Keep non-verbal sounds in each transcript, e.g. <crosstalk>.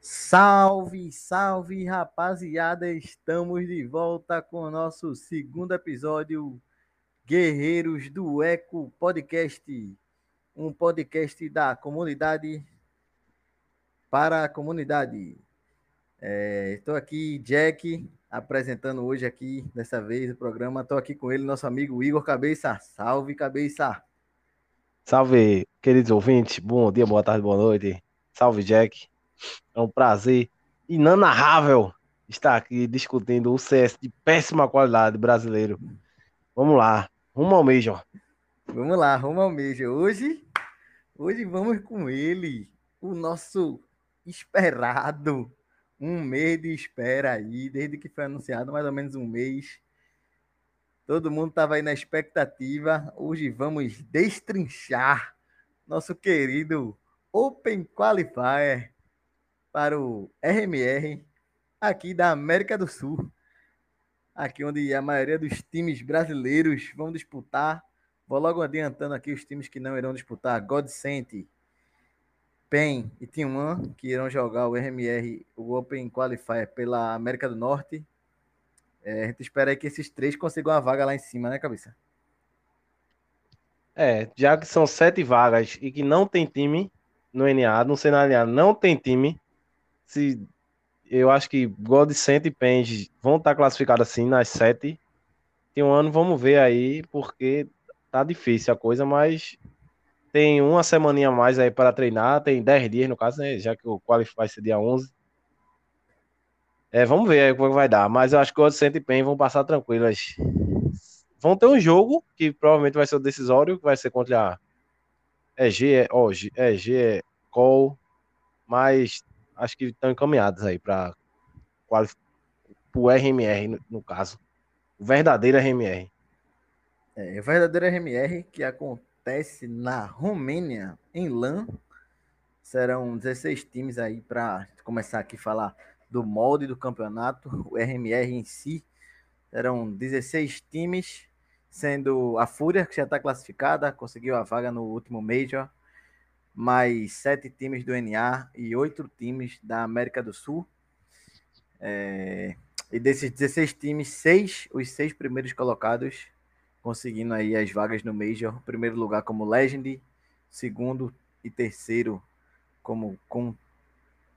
Salve, salve, rapaziada! Estamos de volta com o nosso segundo episódio Guerreiros do Eco Podcast, um podcast da comunidade para a comunidade. É, estou aqui, Jack, apresentando hoje aqui, dessa vez, o programa. Estou aqui com ele, nosso amigo Igor Cabeça. Salve, Cabeça! Salve, queridos ouvintes. Bom dia, boa tarde, boa noite. Salve, Jack. É um prazer inanarrável estar aqui discutindo o CS de péssima qualidade brasileiro. Vamos lá, rumo ao Major. Vamos lá, rumo ao Major. Hoje, hoje vamos com ele, o nosso esperado. Um mês de espera aí, desde que foi anunciado, mais ou menos um mês. Todo mundo estava aí na expectativa. Hoje vamos destrinchar nosso querido Open Qualifier para o RMR aqui da América do Sul. Aqui onde a maioria dos times brasileiros vão disputar. Vou logo adiantando aqui os times que não irão disputar. Godsent, PEN e Team que irão jogar o RMR, o Open Qualifier pela América do Norte. É, a gente espera aí que esses três consigam a vaga lá em cima, né, cabeça? É, já que são sete vagas e que não tem time no NA, no cenário não tem time, se eu acho que Godsent e Penge vão estar classificados assim nas sete. Tem um ano, vamos ver aí, porque tá difícil a coisa, mas tem uma semaninha a mais aí para treinar, tem dez dias no caso, né, já que o qualify vai ser dia 11. É, vamos ver aí como vai dar, mas eu acho que Godsent e Pen vão passar tranquilas. Vão ter um jogo que provavelmente vai ser o decisório, que vai ser contra a EG, ó, EG, Call, mas acho que estão encaminhados aí para o RMR, no, no, caso. O verdadeiro RMR. É, o verdadeiro RMR que acontece na Romênia, em LAN. Serão 16 times aí para começar aqui a falar do molde do campeonato. O RMR em si serão 16 times, sendo a Fúria, que já está classificada, conseguiu a vaga no último Major mais sete times do NA e oito times da América do Sul. É, e desses 16 times, seis, os seis primeiros colocados conseguindo aí as vagas no Major. Primeiro lugar como Legend, segundo e terceiro como, com,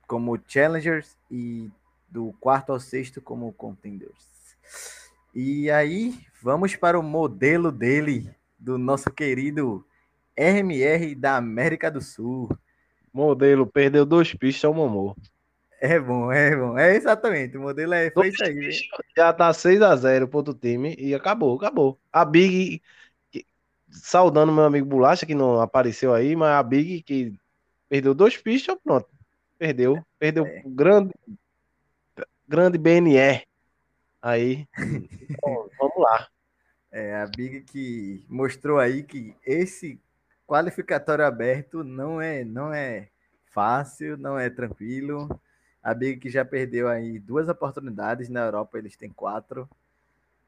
como Challengers e do quarto ao sexto como Contenders. E aí, vamos para o modelo dele, do nosso querido RMR da América do Sul. Modelo perdeu dois pistas ao Momô. É bom, é bom. É exatamente. O modelo é foi isso aí. Já tá 6 a 0 pro outro time e acabou, acabou. A Big saudando meu amigo Bolacha que não apareceu aí, mas a Big que perdeu dois pistas, pronto. Perdeu, perdeu é. grande grande BNR. Aí, então, vamos lá. É, a Big que mostrou aí que esse qualificatório aberto não é, não é fácil, não é tranquilo. A Big que já perdeu aí duas oportunidades, na Europa eles têm quatro.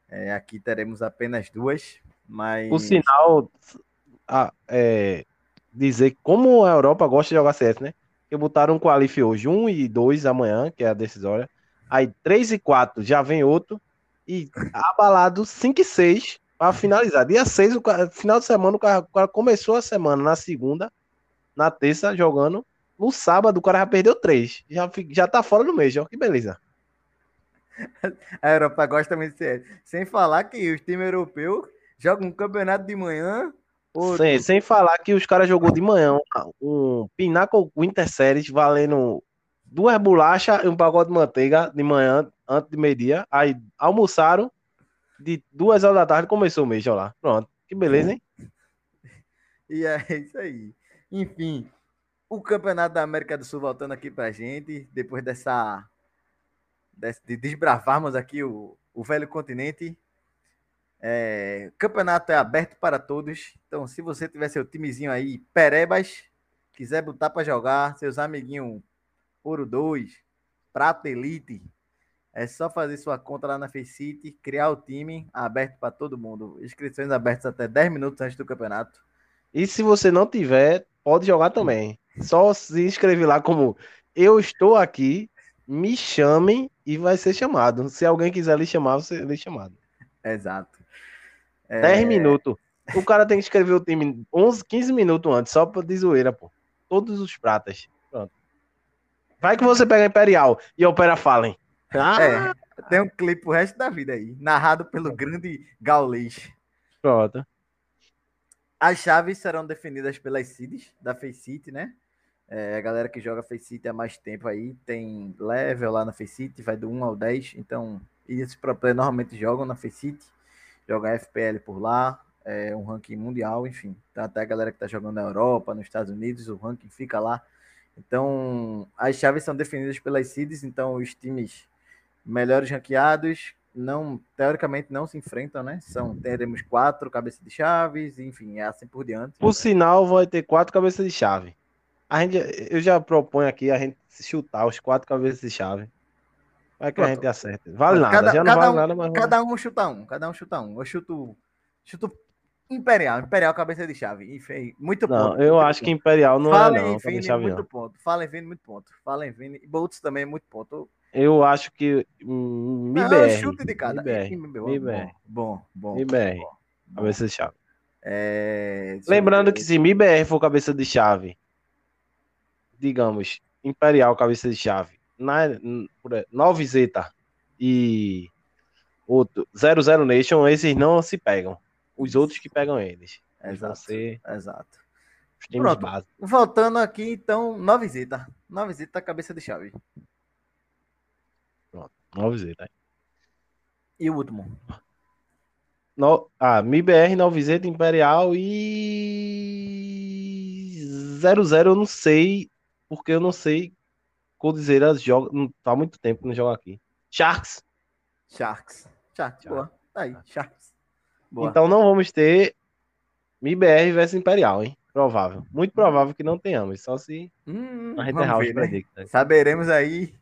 É, aqui teremos apenas duas, mas... O sinal ah, é, dizer como a Europa gosta de jogar CS, né? Que botaram um qualif hoje, um e dois amanhã, que é a decisória. Aí três e quatro já vem outro. E abalado 5 e 6 para finalizar. Dia 6, o cara, final de semana, o cara, começou a semana na segunda, na terça, jogando. No sábado, o cara já perdeu três. Já, já tá fora do mês, ó. Que beleza. <laughs> A Europa gosta muito de ser. Sem falar que os times europeus jogam um campeonato de manhã. Sem, sem falar que os caras jogou de manhã um Pinnacle Winter Series valendo duas bolachas e um pacote de manteiga de manhã, antes de meio-dia. Aí almoçaram de duas horas da tarde começou o mês, já lá. Pronto. Que beleza, hein? <laughs> E é isso aí. Enfim, o Campeonato da América do Sul voltando aqui pra gente, depois dessa. de desbravarmos aqui o, o velho continente. É, o campeonato é aberto para todos. Então, se você tiver seu timezinho aí, Perebas, quiser botar para jogar, seus amiguinhos Ouro 2, Prata Elite, É só fazer sua conta lá na Faceit, criar o time aberto para todo mundo. Inscrições abertas até 10 minutos antes do campeonato. E se você não tiver, pode jogar também. Só se inscrever lá como eu estou aqui, me chamem e vai ser chamado. Se alguém quiser lhe chamar, você lhe chamado. Exato. É... 10 minutos. O cara tem que escrever o time 11, 15 minutos antes, só pra de zoeira, pô. Todos os pratas. Pronto. Vai que você pega Imperial e opera Fallen. Ah. É, tem um clipe o resto da vida aí, narrado pelo grande Gaulês. Pronto. As chaves serão definidas pelas seeds da Faceit, né? É, a galera que joga Faceit há mais tempo aí tem level lá na Faceit, vai do 1 ao 10. Então, esses pro normalmente jogam na Faceit, jogam FPL por lá, é um ranking mundial, enfim. Então, até a galera que tá jogando na Europa, nos Estados Unidos, o ranking fica lá. Então, as chaves são definidas pelas seeds, então os times melhores ranqueados não teoricamente não se enfrentam, né? São teremos quatro cabeças de chaves, enfim, é assim por diante. Por sinal, vai ter quatro cabeças de chave. A gente, eu já proponho aqui a gente chutar os quatro cabeças de chave. Vai que Pronto. a gente acerta. Vale nada, cada, já não vale um, nada, mas. Cada um chuta um, cada um chuta um. Eu chuto. Chuto Imperial, Imperial cabeça de chave. Enfim, muito não, ponto. Eu acho ponto. que Imperial não Fala é não. Vini, muito ponto. Fala em Vini, muito ponto. Fala em Vini. Boltz também, muito ponto. Eu acho que hum, Não, MIBR. chute de cada. MIBR. MIBR. Bom, bom. bom, bom. Cabeça de chave. É, Lembrando que se MIBR for cabeça de chave, digamos, Imperial cabeça de chave, na, n- por exemplo, 9 Zeta e outro 00 Nation, esses não se pegam. Os outros que pegam eles. Exato. ser Exato. os times Pronto. básicos. Voltando aqui, então, nove zeta. Nove zeta, cabeça de chave. 9 Zeta. E o último? No, ah, MIBR, 9 Zeta, Imperial e 00 eu não sei, porque eu não sei Codizeira joga, não tá há muito tempo que não joga aqui. Sharks. Sharks. Sharks, Sharks. boa. Tá aí, Sharks. Boa. Então não vamos ter MIBR versus Imperial, hein? Provável. Muito provável que não tenhamos, só se Hum, a né? Saberemos aí.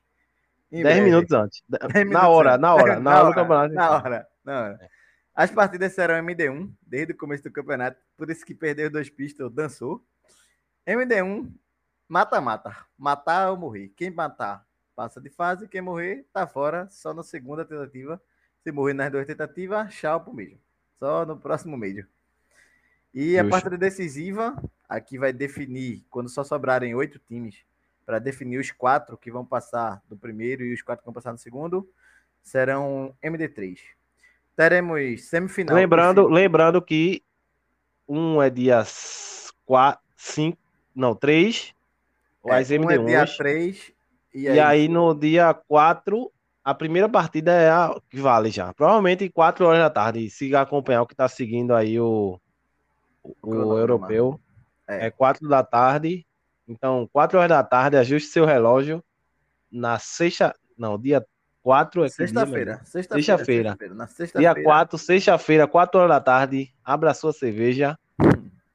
em 10 breve. minutos antes. <laughs> 10 Na hora, antes. na hora, na <laughs> hora do campeonato. Na hora, na hora. As partidas serão MD1 desde o começo do campeonato, por isso que perdeu dois pistas, dançou. MD1, mata-mata. Matar ou morrer. Quem matar, passa de fase. Quem morrer, tá fora, só na segunda tentativa. Se morrer nas duas tentativas, tchau pro meio. Só no próximo meio. E a partida decisiva, aqui vai definir, quando só sobrarem oito times, para definir os quatro que vão passar do primeiro e os quatro que vão passar no segundo, serão MD3. Teremos semifinal. Lembrando, lembrando que um é dia 4, 5, não, 3, as é, um é dia MD1. 3 e, E aí no dia 4, a primeira partida é a que vale já. Provavelmente 4 horas da tarde. Se acompanhar o que tá seguindo aí o, o, cronograma. europeu, É. é 4 da tarde. Então, 4 horas da tarde, ajuste seu relógio na sexta, não, dia 4 é Sexta-feira. Sexta-feira. Sexta-feira. Na Dia sexta-feira. 4, sexta-feira, 4 horas da tarde, abra sua cerveja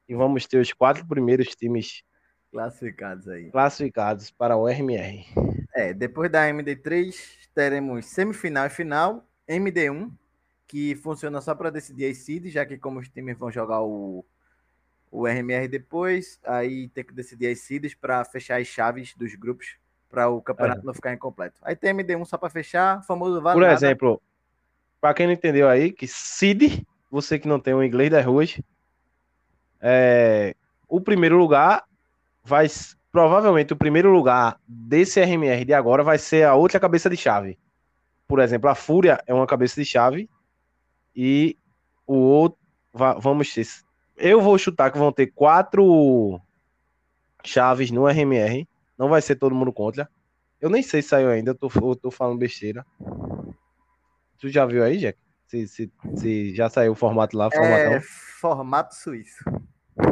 e vamos ter os quatro primeiros times Classificados aí. classificados para o RMR. É, depois da MD3, teremos semifinal e final, MD1, que funciona só para decidir as seeds, já que como os times vão jogar o, o RMR depois, aí tem que decidir as seeds para fechar as chaves dos grupos para o campeonato não ficar incompleto. Aí tem MD1 só para fechar, famoso vale Por nada. exemplo, para quem não entendeu aí, que Seed, você que não tem o inglês das ruas, é, o primeiro lugar vai provavelmente o primeiro lugar desse RMR de agora vai ser a outra cabeça de chave. Por exemplo, a Fúria é uma cabeça de chave e o outro va- vamos ter eu vou chutar que vão ter quatro chaves no RMR. Não vai ser todo mundo contra. Eu nem sei se saiu ainda, eu tô, eu tô falando besteira. Tu já viu aí, Jack? Se, se, se já saiu o formato lá, formatão. É, formato suíço.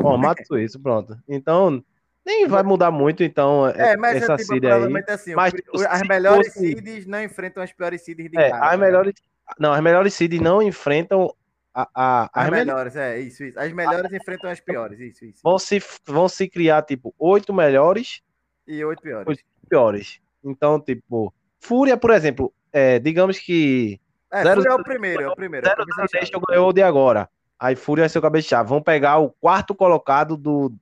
Formato suíço, pronto. Então, nem vai mudar muito, então, É, mas essa é, tipo, aí. provavelmente assim, Mas, tipo, as melhores fosse- seeds não enfrentam as piores seeds de É, cara. as tá melhores. Não, as melhores seeds não enfrentam a, a, As as melhores. melhores, é, isso, isso. As melhores enfrentam as piores, isso, isso. Vão se, vão se criar, tipo, oito melhores E oito piores. Oito. piores. Então, tipo, Fúria, por exemplo, é, digamos que. É, Zero- Fúria é o primeiro, é o primeiro. é o 0 cabeça de chave. Nation ganhou o de agora. Aí Fúria vai ser o cabeça de chave. Vão pegar o quarto colocado do,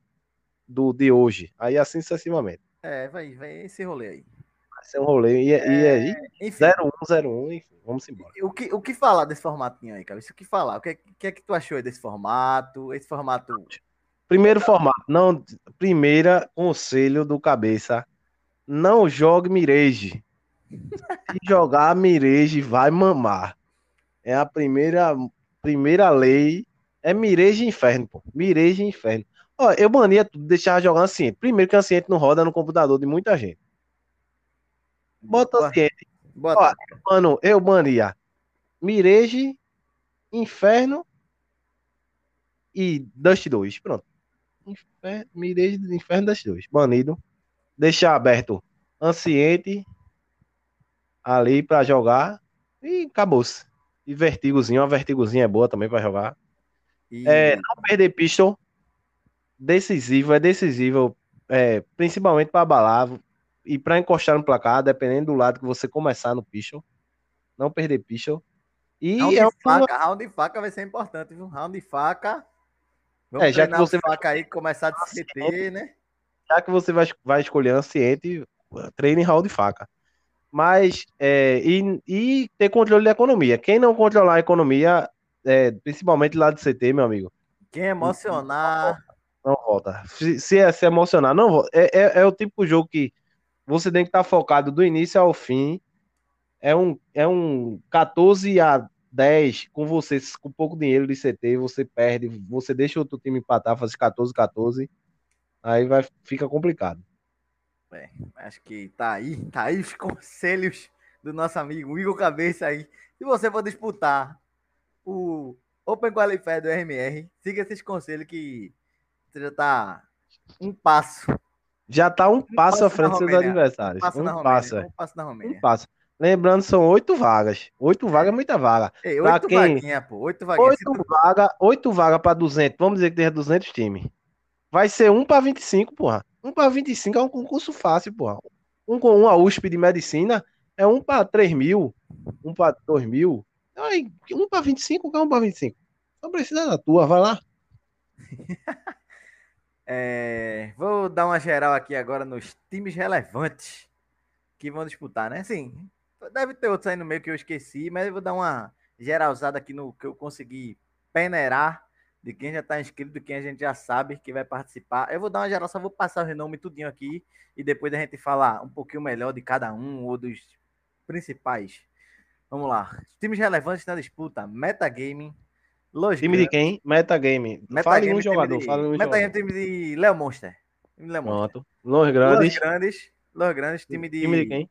do de hoje. Aí assim sucessivamente. É, vai, vai esse rolê aí. Vai ser um rolê. E, e aí, Enfim, 0-1, 0-1, enfim, vamos embora. o que, o que falar desse formatinho aí, cara? Isso o que falar? O que, é- que é que tu achou aí desse formato? Esse formato. Primeiro formato. Não, primeira conselho do cabeça. Não jogue Mirage. Se <laughs> jogar Mirage, vai mamar. É a primeira, primeira lei. É Mirage e Inferno, pô. Mirage e Inferno. Ó, eu bania tudo, deixar jogando assim. Primeiro que Anciente não roda no computador de muita gente. Bota Boa- Anciente. Bota. Ó, Mano, eu bania Mirage, Inferno e Dust 2. Pronto. Infer... Mirage, Inferno, Dust 2. Banido. Deixar aberto Anciente ali pra jogar e acabou-se. E Vertigozinho, uma Vertigozinha é boa também pra jogar. E- É, não perder pistol. Decisivo, é decisivo. É, principalmente para abalar e para encostar no placar, dependendo do lado que você começar no pistol. Não perder pistol. E round, é de uma, faca, round de faca vai ser importante, viu? Round de faca. Vamos É, já que você faca aí, começar de CT, né? já que você vai, vai escolher anciente, treine round de faca. Mas, é, e, e ter controle da economia. Quem não controlar a economia, é, principalmente lá do CT, meu amigo, Quem emocionar. Não volta. Se, se é se emocionar, não volta. É, é, é o tipo de jogo que você tem que estar focado do início ao fim. É um, é um 14 a 10 com você, com pouco dinheiro de CT, você perde, você deixa outro time empatar, faz 14 14. Aí vai, fica complicado. É, acho que tá aí, tá aí os <laughs> conselhos do nosso amigo Igor Cabeça aí. Se você for disputar o Open Qualifier do RMR, siga esses conselhos que você já tá um passo, Já tá um passo passo à frente dos seus Romênia. adversários. passo na um Romênia, passo, é. um passo na Um Romênia. passo. Lembrando, são oito vagas. Oito vagas é muita vaga. Ei, pra oito quem- vaguinhas, pô, oito vaguinhas. Se Oito tu- vagas oito vaga para 200. Vamos dizer que tenha 200 times. Vai ser um para 25, porra. Um para 25 é um concurso fácil, porra. Um com uma USP de medicina é um para 3 mil, um para 2 mil. Aí, um para 25, quer um para 25. Só precisa da tua, vai lá. <laughs> É, vou dar uma geral aqui agora nos times relevantes que vão disputar, né? Sim, deve ter outros aí no meio que eu esqueci, mas eu vou dar uma geralzada aqui no que eu consegui peneirar de quem já está inscrito, de quem a gente já sabe que vai participar. Eu vou dar uma geral, só vou passar o renome tudinho aqui e depois a gente falar um pouquinho melhor de cada um ou dos principais. Vamos lá. Times relevantes na disputa: Metagaming, Los Time de quem? Metagame. Fale Metagame, um time jogador, de- fale um Metagame, jogador. time de Léo Monster. Time de Léo Monster. Pronto. Los Los Grandes. Grandes. Los Grandes, time de. Time de quem?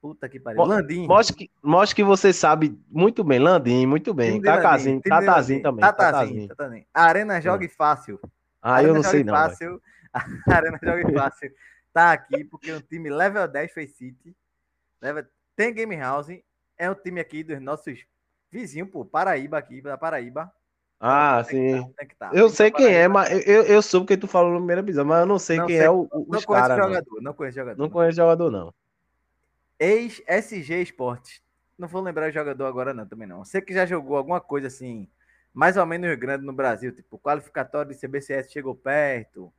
Puta que pariu. Landim. Mostre que, mostre que você sabe muito bem. Landim, muito bem. Cacazinho, Tatazinho também. Tatazinho. Arena Jogue Fácil. Ah, eu Arena não sei não. Fácil. <laughs> Arena Jogue Fácil. Tá aqui porque o time level 10 Face City. Level... Tem Game House. É um time aqui dos nossos vizinhos, pô. Paraíba aqui, da Paraíba. Ah, Tem que sim. tá, tem que tá. Eu que sei tá quem é, mas eu, eu soube que tu falou no primeiro episódio, mas eu não sei Não quem sei. é o, o- Não jogador, não conheço jogador. Não conheço jogador, não. Ex-SG Esportes. Não vou lembrar o jogador agora, não, também não. Sei que já jogou alguma coisa assim, mais ou menos grande no Brasil, tipo, qualificatório de CBCS chegou perto,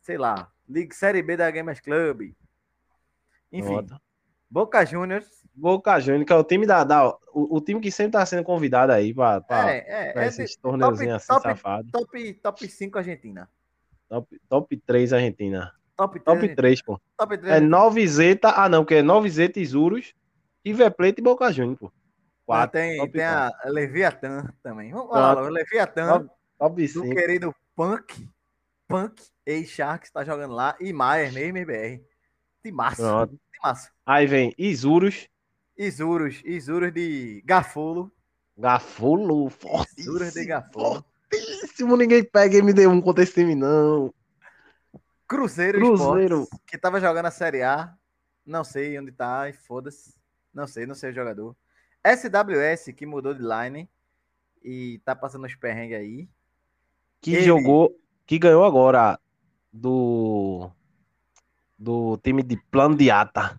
sei lá, Liga Série B da Gamers Club. Enfim. Boca Juniors. Boca Juniors, que é o time da, da- o, o time que sempre tá sendo convidado aí pra, pra, é, é, é esses de- torneuzinhos assim top- safados. top, top 5 Argentina. Top, top 3 Argentina. Top 3. Top 3, pô. Top 3. É Nove Zeta, ah não, que é Nove Zeta, Isurus, River Plate e Boca Juniors, pô. Quatro, tem top tem a Leviathan também. Vamos lá, o Leviathan. Top, do 5. querido Punk, Punk, ex-Sharks, tá jogando lá, e Maier, mesmo BR. Timaço, Pronto. Timaço. Aí vem Isurus, Isurus, Isurus de Gafolo, Gafulo, Isurus de Gafolo. fortíssimo, ninguém pega MD1 contra esse time, não. Cruzeiro, Cruzeiro. Esportes, que tava jogando a Série A, não sei onde tá, e foda-se, não sei, não sei o jogador. SWS, que mudou de line e tá passando os perrengues aí. Que Ele- jogou, que ganhou agora do do time de Plano de Ata.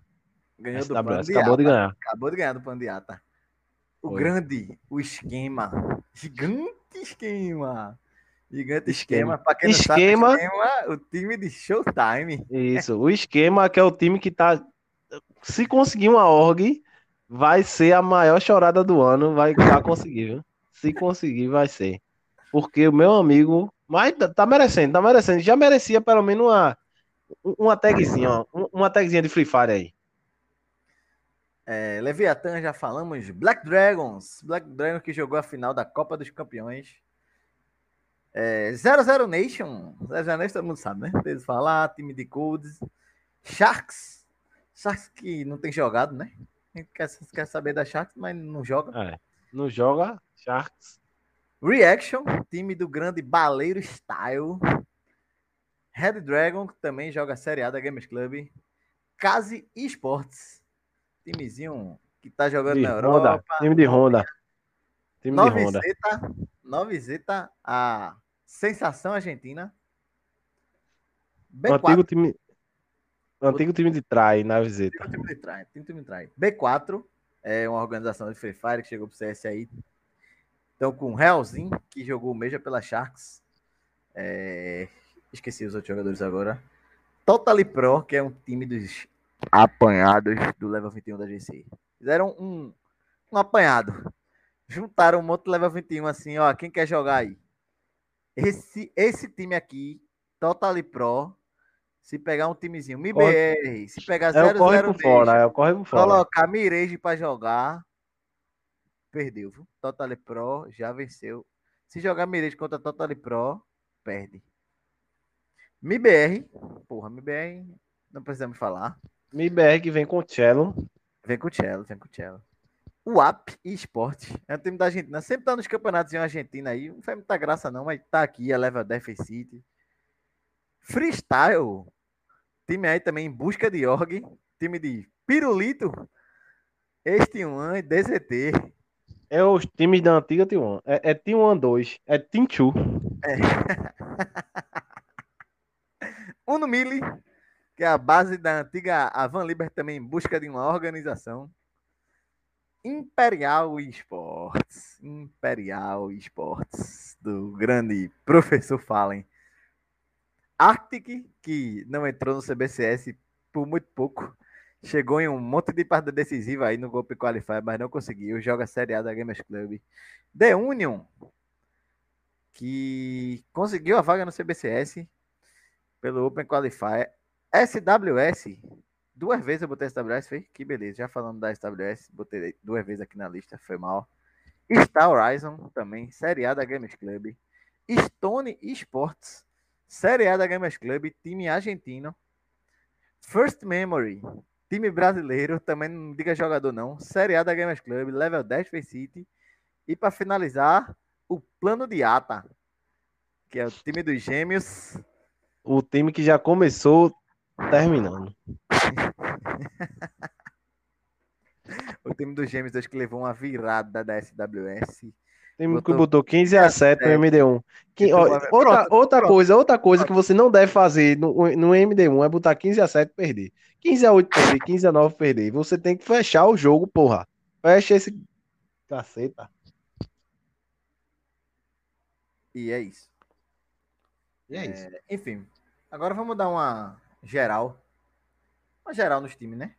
Ganhou SWS, do acabou de ganhar. Acabou de ganhar do Pandiata. O Foi. grande, o esquema. Gigante esquema. Gigante Esquema. esquema. Pra quem não Esquema. sabe, esquema, o time de Showtime. Isso. O esquema que é o time que tá. Se conseguir uma org, vai ser a maior chorada do ano. Vai, vai conseguir, viu? Se conseguir, vai ser. Porque o meu amigo. Mas tá- tá merecendo, tá merecendo. Já merecia pelo menos uma. Uma tagzinha, ó. um- Uma tagzinha de Free Fire aí. É, Leviathan, já falamos. Black Dragons. Black Dragons que jogou a final da Copa dos Campeões. É, 00 Nation. 00 Nation todo mundo sabe, né? Eles falar, time de codes. Sharks. Sharks que não tem jogado, né? A gente quer, quer saber da Sharks, mas não joga. É. Não joga Sharks. Reaction, time do grande Baleiro Style. Red Dragon, que também joga a Série A da Gamers Club. Case Esports, timezinho que tá jogando De na Honda. Europa. Time de Honda. Time de Honda. Novizeta, Novizeta, a sensação argentina. O B4, antigo time. Antigo time de trai na visita. Um time de tem um time de trás. B4 é uma organização de Free Fire que chegou pro CS aí. Então, com o Realzinho, que jogou o Meja pela Sharks. É, Esqueci os outros jogadores agora. Totally Pro, que é um time dos apanhados do Level 21 da GC. Fizeram um, um apanhado. Juntaram um monte de Level 21 assim, ó. Quem quer jogar aí? Esse, esse time aqui, Totally Pro, se pegar um timezinho, MIBR, se pegar É o 0 corre 0 por fora, é corre por fora. colocar Mirage pra jogar, perdeu, viu? Totally Pro já venceu. Se jogar Mirage contra Totally Pro, perde. MIBR, porra, MIBR, não precisamos falar. MIBR que vem com o Cello. Vem com o Cello, vem com o Cello. O AP Esporte é um time da Argentina. Sempre tá nos campeonatos em Argentina aí. Não faz muita graça, não, mas tá aqui, a Level Deficit. Freestyle. Time aí também em busca de org. Time de Pirulito. Este um e DZT. É os times da antiga T1. É, é T1 2. É Team 2. <laughs> Uno Mille, que é a base da antiga Avan Liber também em busca de uma organização. Imperial Esports. Imperial Esports, do grande professor Fallen. Arctic, que não entrou no CBCS por muito pouco. Chegou em um monte de partida decisiva aí no Golpe Qualifier, mas não conseguiu. Joga a Série A da Gamers Club. The Union, que conseguiu a vaga no CBCS pelo Open Qualifier. SWS, duas vezes eu botei SWS, foi? Que beleza, já falando da SWS, botei duas vezes aqui na lista, foi mal. Star Horizon também, Série A da Gamers Club. Stone Esports, Série A da Gamers Club, time argentino. First Memory, time brasileiro, também não diga jogador não. Série A da Gamers Club, level 10 Face City. E para finalizar, o Plano de Ata, que é o time dos gêmeos. O time que já começou terminando. <laughs> O time dos gêmeos, acho que levou uma virada da SWS. O time Botou- que botou 15 a 7 no MD1. Que, ó, outra pronto, outra pronto. coisa, outra coisa que você não deve fazer no, no MD1 é botar 15 a 7 e perder. 15 a 8 perder, 15 a 9 perder. Você tem que fechar o jogo, porra. Fecha esse caceta. E é isso. E é isso. É, enfim, agora vamos dar uma geral. Uma geral nos times, né?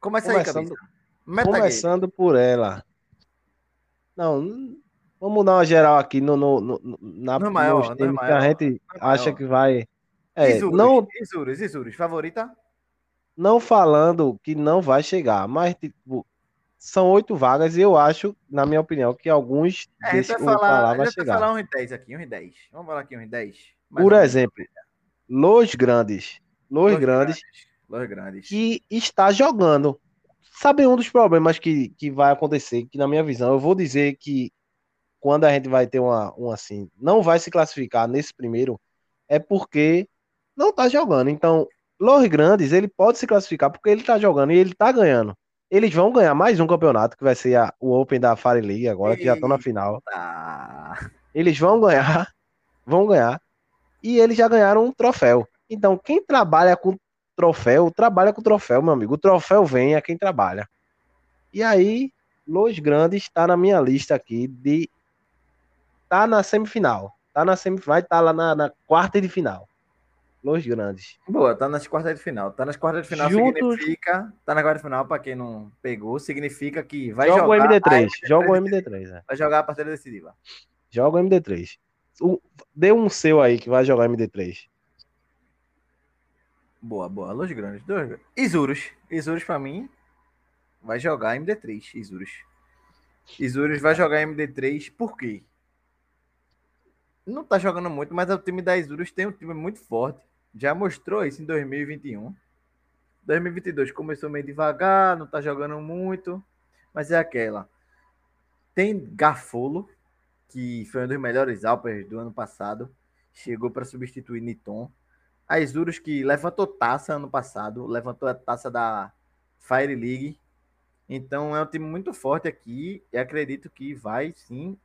Começa aí, Começando- cabeça. Metagame. Começando por ela. Não, vamos dar uma geral aqui no, no, no- na, No maior, no times que a maior, gente no acha maior. que vai. É, Isurus, não, Isurus, Isurus, favorita? não falando que não vai chegar, mas tipo, são oito vagas e eu acho, na minha opinião, que alguns É, a gente desse vai falar, vai chegar. falar uns 10 aqui, uns 10. Vamos falar aqui uns 10. mais Por exemplo, Los Grandes. Los, Los Grandes, Los Grandes. que está jogando. Sabe um dos problemas que, que vai acontecer, que na minha visão, eu vou dizer que quando a gente vai ter uma, um assim, não vai se classificar nesse primeiro, é porque não está jogando. Então, Los Grandes, ele pode se classificar porque ele está jogando e ele está ganhando. Eles vão ganhar mais um campeonato, que vai ser a- o Open da Fire League agora, que já estão na final. Eles vão ganhar, vão ganhar, e eles já ganharam um troféu. Então, quem trabalha com troféu, trabalha com troféu, meu amigo. O troféu vem a quem trabalha. E aí, Los Grandes está na minha lista aqui de. Tá na semifinal. Tá na semifinal, vai estar tá lá na, na quarta de final. Los Grandes. Boa, tá nas quartas de final. Tá nas quartas de final Juntos... significa. Tá na quarta de final, para quem não pegou, significa que vai joga jogar. O MD3, MD3 joga o MD3. É. Vai jogar a partida decisiva. Joga o MD3. O... Dê um seu aí que vai jogar MD3. Boa, boa. Los Grandes. Dois. Isurus. Isurus, pra mim, vai jogar MD3. Isurus. Isurus vai jogar MD3 por quê? Não tá jogando muito, mas o time da Isurus tem um time muito forte já mostrou isso em 2021. 2022 começou meio devagar, não tá jogando muito, mas é aquela. Tem Gafolo, que foi um dos melhores Alpers do ano passado, chegou para substituir Niton. A Isurus, que levantou taça ano passado, levantou a taça da Fire League. Então é um time muito forte aqui e acredito que vai sim.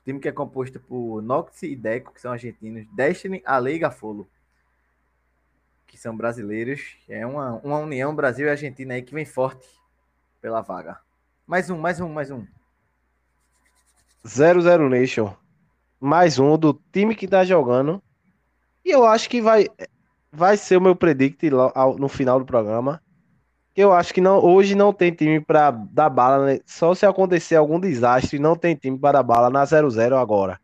O time que é composto por Nox e Deco, que são argentinos, Destiny, Ale e Gafolo que são brasileiros. É uma, uma união Brasil e Argentina aí que vem forte pela vaga. Mais um, mais um, mais um. 00 Nation. Mais um do time que tá jogando. E eu acho que vai, vai ser o meu predict no final do programa. Eu acho que não, hoje não tem time para dar bala. Né? Só se acontecer algum desastre, não tem time para dar bala na 00 agora.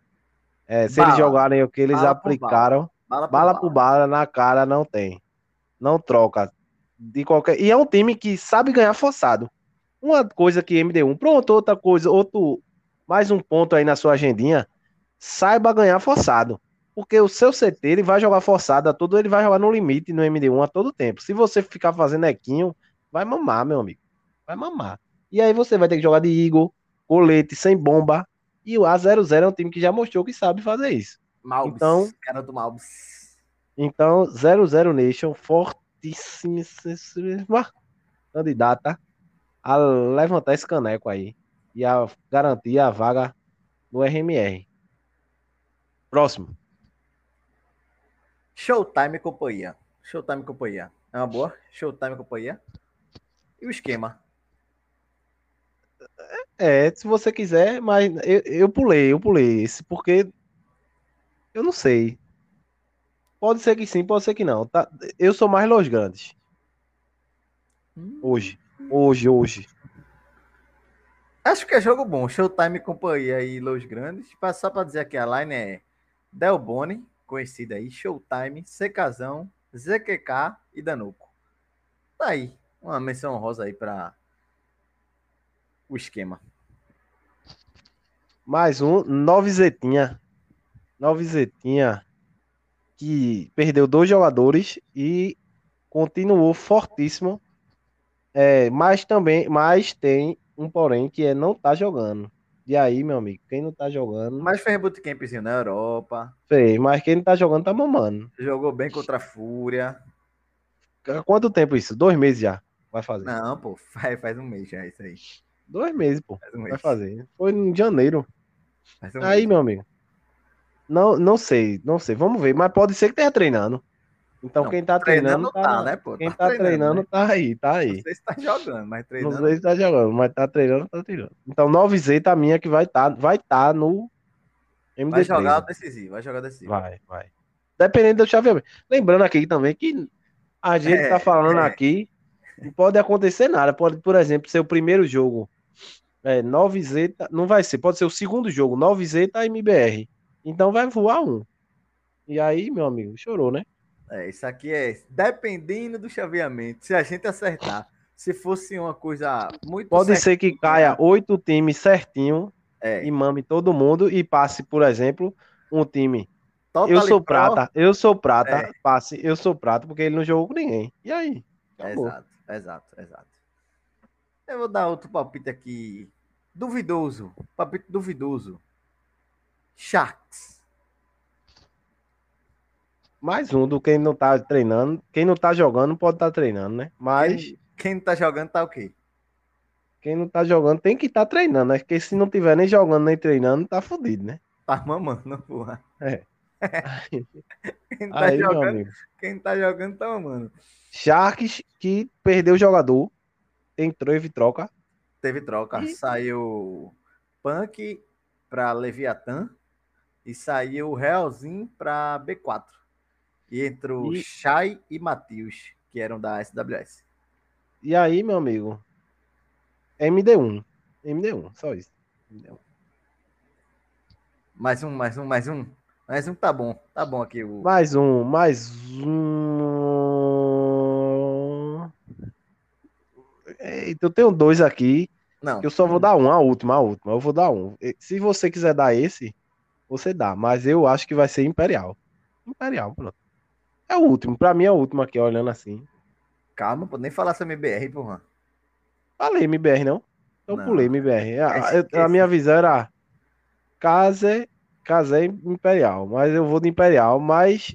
É, se bala. eles jogarem o que eles bala aplicaram. Bala, bala, por bala na cara não tem. Não troca. De qualquer. E é um time que sabe ganhar forçado. Uma coisa que MD1, pronto, outra coisa, outro. Mais um ponto aí na sua agendinha. Saiba ganhar forçado. Porque o seu CT ele vai jogar forçado a todo, ele vai jogar no limite no MD1 a todo tempo. Se você ficar fazendo equinho, vai mamar, meu amigo. Vai mamar. E aí você vai ter que jogar de Eagle, colete, sem bomba. E o A00 é um time que já mostrou que sabe fazer isso. Malbis, então, cara do Malbis. Então, 00 Nation, fortíssima candidata a levantar esse caneco aí e a garantir a vaga no RMR. Próximo. Showtime Companhia. Showtime Companhia. É uma boa? Showtime Companhia. E o esquema? É, se você quiser, mas eu, eu pulei, eu pulei esse, porque eu não sei. Pode ser que sim, pode ser que não. Tá? Eu sou mais Los Grandes. Hum. Hoje. Hoje, hoje. Acho que é jogo bom. Showtime companhia aí, Los Grandes. Só para dizer que a line é Del Boni, conhecida aí, Showtime, Secazão, ZQK e Danuco. Tá aí. Uma menção rosa aí para o esquema. Mais um, Nove Zetinha. Nove Zetinha que perdeu dois jogadores e continuou fortíssimo. É, mas também, mas tem um porém que é não tá jogando. E aí, meu amigo, quem não tá jogando. Mas fez bootcampzinho na Europa. Fez, mas quem não tá jogando tá mamando. Jogou bem contra a Fúria. Quanto tempo isso? Dois meses já vai fazer. Não, pô, faz, faz um mês já isso aí. Dois meses, pô. Um mês. Vai fazer. Foi em janeiro. Um aí, mês. meu amigo. Não, não sei, não sei. Vamos ver. Mas pode ser que esteja treinando. Então não, quem tá treinando, treinando tá, tá, né, pô? Quem tá, tá treinando, né? tá aí, tá aí. Não sei se tá jogando, mas treinando. Não sei se tá jogando, mas tá treinando, tá treinando. Então 9Z tá minha que vai estar tá, vai tá no MD3. Vai jogar decisivo, vai jogar decisivo. Vai, vai. Dependendo do chaveamento. Lembrando aqui também que a gente é, tá falando é. aqui, não pode acontecer nada. Pode, por exemplo, ser o primeiro jogo é, 9Z, não vai ser, pode ser o segundo jogo, 9Z tá MBR. Então vai voar um. E aí, meu amigo, chorou, né? É, isso aqui é dependendo do chaveamento. Se a gente acertar, se fosse uma coisa muito. Pode ser que caia oito times certinho é. e mame todo mundo e passe, por exemplo, um time. Total eu sou prata, eu sou prata, é. passe, eu sou prata, porque ele não jogou com ninguém. E aí? Exato, exato, exato. Eu vou dar outro palpite aqui. Duvidoso. Palpite duvidoso. Sharks. Mais um do quem não tá treinando. Quem não tá jogando pode estar tá treinando, né? Mas. Quem, quem não tá jogando tá o quê? Quem não tá jogando tem que estar tá treinando, né? Porque se não tiver nem jogando nem treinando, tá fudido, né? Tá mamando, porra. É. <laughs> Quem tá, Aí, jogando, quem tá jogando tá amando. Sharks que perdeu o jogador. Entrou e troca. Teve troca. E- Saiu Punk pra Leviatã e saiu Realzinho pra B4. E entrou E- Shai e Matheus, que eram da SWS. E aí, meu amigo. MD1. MD1, só isso. Entendeu? Mais um, mais um, mais um. Mais um tá bom. Tá bom aqui o. Mais um, mais um. Eita, eu tenho dois aqui. Não. Eu só vou dar um, a última, a última. Eu vou dar um. Se você quiser dar esse, você dá. Mas eu acho que vai ser Imperial. Imperial, pronto. É o último. Pra mim é o último aqui, olhando assim. Calma, pô, nem falar sobre MBR, porra. Falei MBR, não? Eu Não. pulei MBR. A, a- minha visão era Case, Case Imperial. Mas eu vou de Imperial, mas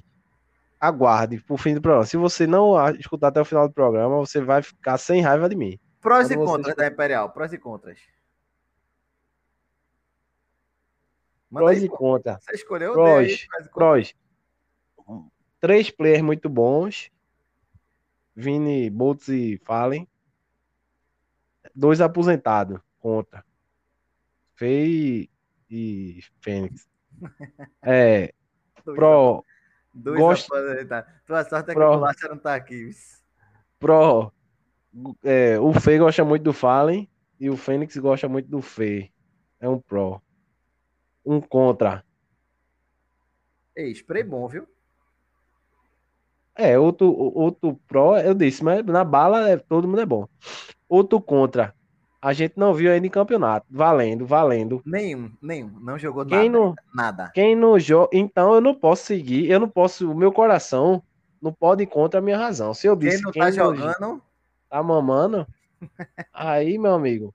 aguarde pro fim do programa. Se você não escutar até o final do programa, você vai ficar sem raiva de mim. Prós Quando e você contras da Imperial. Prós e contras. Manda Prós aí, e contra. Você escolheu Prós, dê aí, prós. Três players muito bons. Vini, Boltz e Fallen. Dois aposentados. Contra. Fei e Fênix. <laughs> É, Dois Pro, Dois Gosto- aposentados. Tua sorte é que Pro. o Bolacha não tá aqui. Pro. É, o Fei gosta muito do Fallen e o Fênix gosta muito do Fei. É um Pro. Um contra. Ei, spray bom, viu? É, outro, outro Pro, eu disse, mas na bala é, todo mundo é bom. Outro contra. A gente não viu ainda em campeonato. Valendo, valendo. Nenhum, nenhum. Não jogou Quem nada. não, Nada. quem não joga. Então eu não posso seguir. Eu não posso. O meu coração não pode ir contra a minha razão. Se eu Quem disse não quem tá não jogando, tá mamando, <laughs> aí, meu amigo,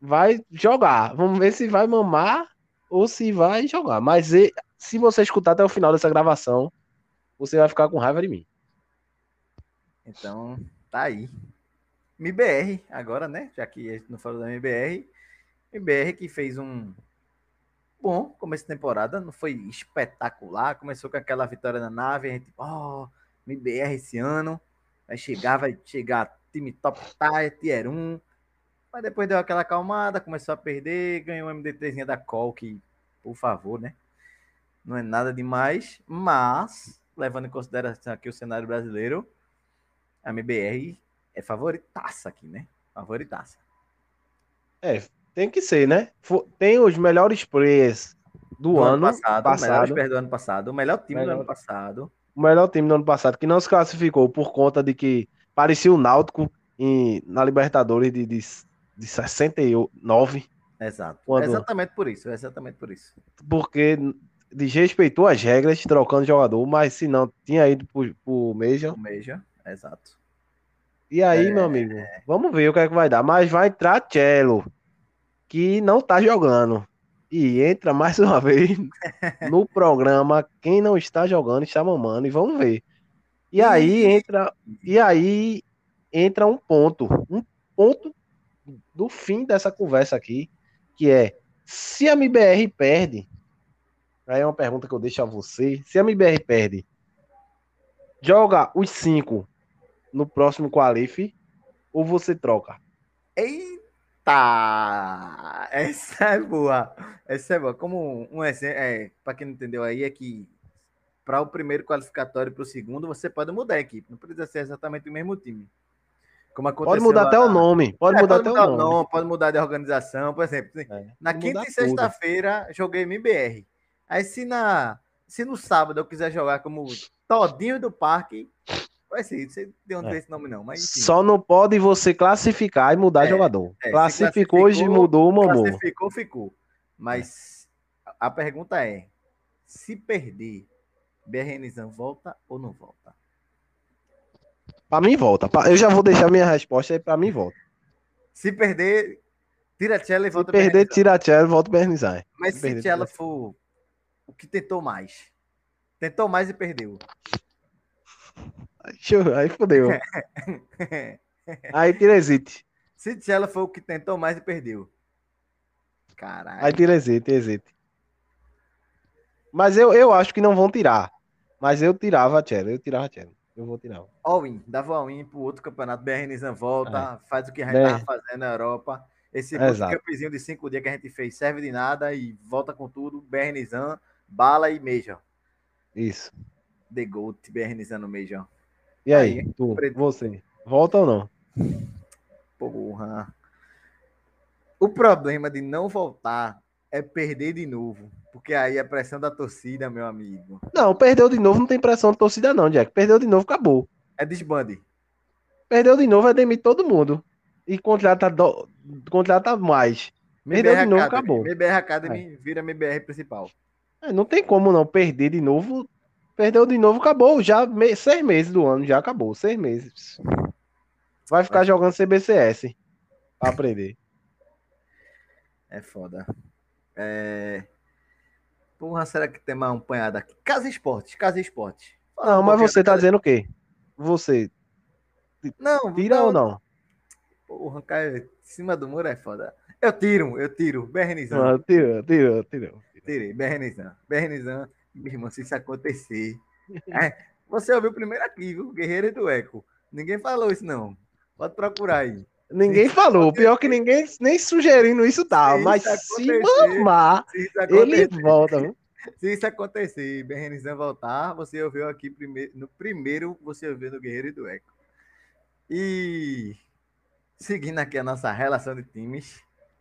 vai jogar. Vamos ver se vai mamar ou se vai jogar. Mas se você escutar até o final dessa gravação, você vai ficar com raiva de mim. então tá aí. MBR, agora, né? Já que a gente não falou da MBR. MBR que fez um bom começo de temporada, não foi espetacular. Começou com aquela vitória na nave, a gente, ó, MBR esse ano. Vai chegar, vai chegar time top tier, tier 1. Mas depois deu aquela acalmada, começou a perder, ganhou um MD3 da Col, que, por favor, né? Não é nada demais, mas, levando em consideração aqui o cenário brasileiro, a MBR é favoritaça aqui, né? Favoritaça. É, tem que ser, né? Tem os melhores players do, Do ano, passado, passado, o melhor do ano passado, o melhor time do Melhor. ano passado. o melhor time do ano passado, que não se classificou por conta de que parecia o Náutico em- na Libertadores de, de, de 69, Exato. Quando- Exatamente por isso, exatamente por isso. porque desrespeitou as regras, trocando jogador, mas se não, tinha ido pro, pro. O Meja, exato. E aí, É. meu amigo, vamos ver o que é que vai dar. Mas vai entrar Cello, que não tá jogando. E entra mais uma <laughs> vez no programa. Quem não está jogando está mamando. E vamos ver. E aí entra. E aí entra um ponto. Um ponto do fim dessa conversa aqui. Que é se a MBR perde. Aí é uma pergunta que eu deixo a você. Se a MBR perde, joga os cinco no próximo qualife ou você troca? Eita! Essa é boa. Essa é boa. Como um exemplo, é, para quem não entendeu aí, é que para o primeiro qualificatório e para o segundo, você pode mudar a equipe. Não precisa ser exatamente o mesmo time. Como Pode aconteceu mudar lá até o nome. Pode É, mudar até o nome. nome, pode mudar de organização, por exemplo. É, Na pode quinta mudar e sexta-feira joguei MBR. Aí se na se no sábado eu quiser jogar como Todinho do Parque, vai ser, você deu um É. desse nome não, mas enfim. Só não pode você classificar e mudar É, jogador. é, classificou, classificou, hoje mudou o mamou. Classificou, ficou. Mas a pergunta é: se perder, BRNzão volta ou não volta? Pra mim volta. Pra- Eu já vou deixar minha resposta aí pra mim volta. Se perder, tira a Tchela e Se volta perder, BRNzão. tira a Tchela e volta o Bernizai. Mas se se perder, for o que tentou mais, tentou mais e perdeu. Aí <laughs> fodeu. <laughs> Aí tira exite. se Tchela foi o que tentou mais e perdeu. Caralho. Aí tira exite, exite. Mas eu, eu acho que não vão tirar. Mas eu tirava a Chelsea, eu tirava a Chelsea. Eu vou tirar. All-in, dava all-in pro outro campeonato. BR Nizam volta, É. faz o que a gente BR. tava fazendo na Europa. Esse Exato. campezinho de cinco dias que a gente fez serve de nada e volta com tudo. BR Nizam, bala e Major. Isso. The Gold, BR Nizam no Major. E aí, Aí, tu, preto. você, volta ou não? Porra. O problema de não voltar é perder de novo. Porque aí a pressão da torcida, meu amigo, Não, perdeu de novo, não tem pressão de torcida não, Jack. Perdeu de novo, acabou. é desbande. Perdeu de novo, é demitir todo mundo. E contrata, do... contrata mais. Perdeu de novo, acabou. MBR Academy vira MBR principal. É, não tem como não perder de novo. Perdeu de novo, acabou. Já me- seis meses do ano, já acabou. Seis meses. Vai ficar jogando CBCS pra aprender. É foda. É... Porra, será que tem mais um punhado aqui? Casa Esportes, Casa Esportes. Fala Não, mas você tá dizendo o quê? Você Não, tira não, ou não? Porra, cara, em cima do muro é foda. Eu tiro, eu tiro. Bernizão. Tira, tira, tira. Tirei, Bernizão. Bernizão, meu irmão, se isso acontecer. <laughs> É, você ouviu primeiro aqui, viu? Guerreiro do Eco. Ninguém falou isso, não. Pode procurar aí. Ninguém falou. Pior que ninguém nem sugerindo isso tá. Se Mas isso se mamar, Se isso ele volta. se isso acontecer e Bernizão voltar, você ouviu aqui primeiro. No primeiro, você ouviu no Guerreiro do Eco. E seguindo aqui a nossa relação de times,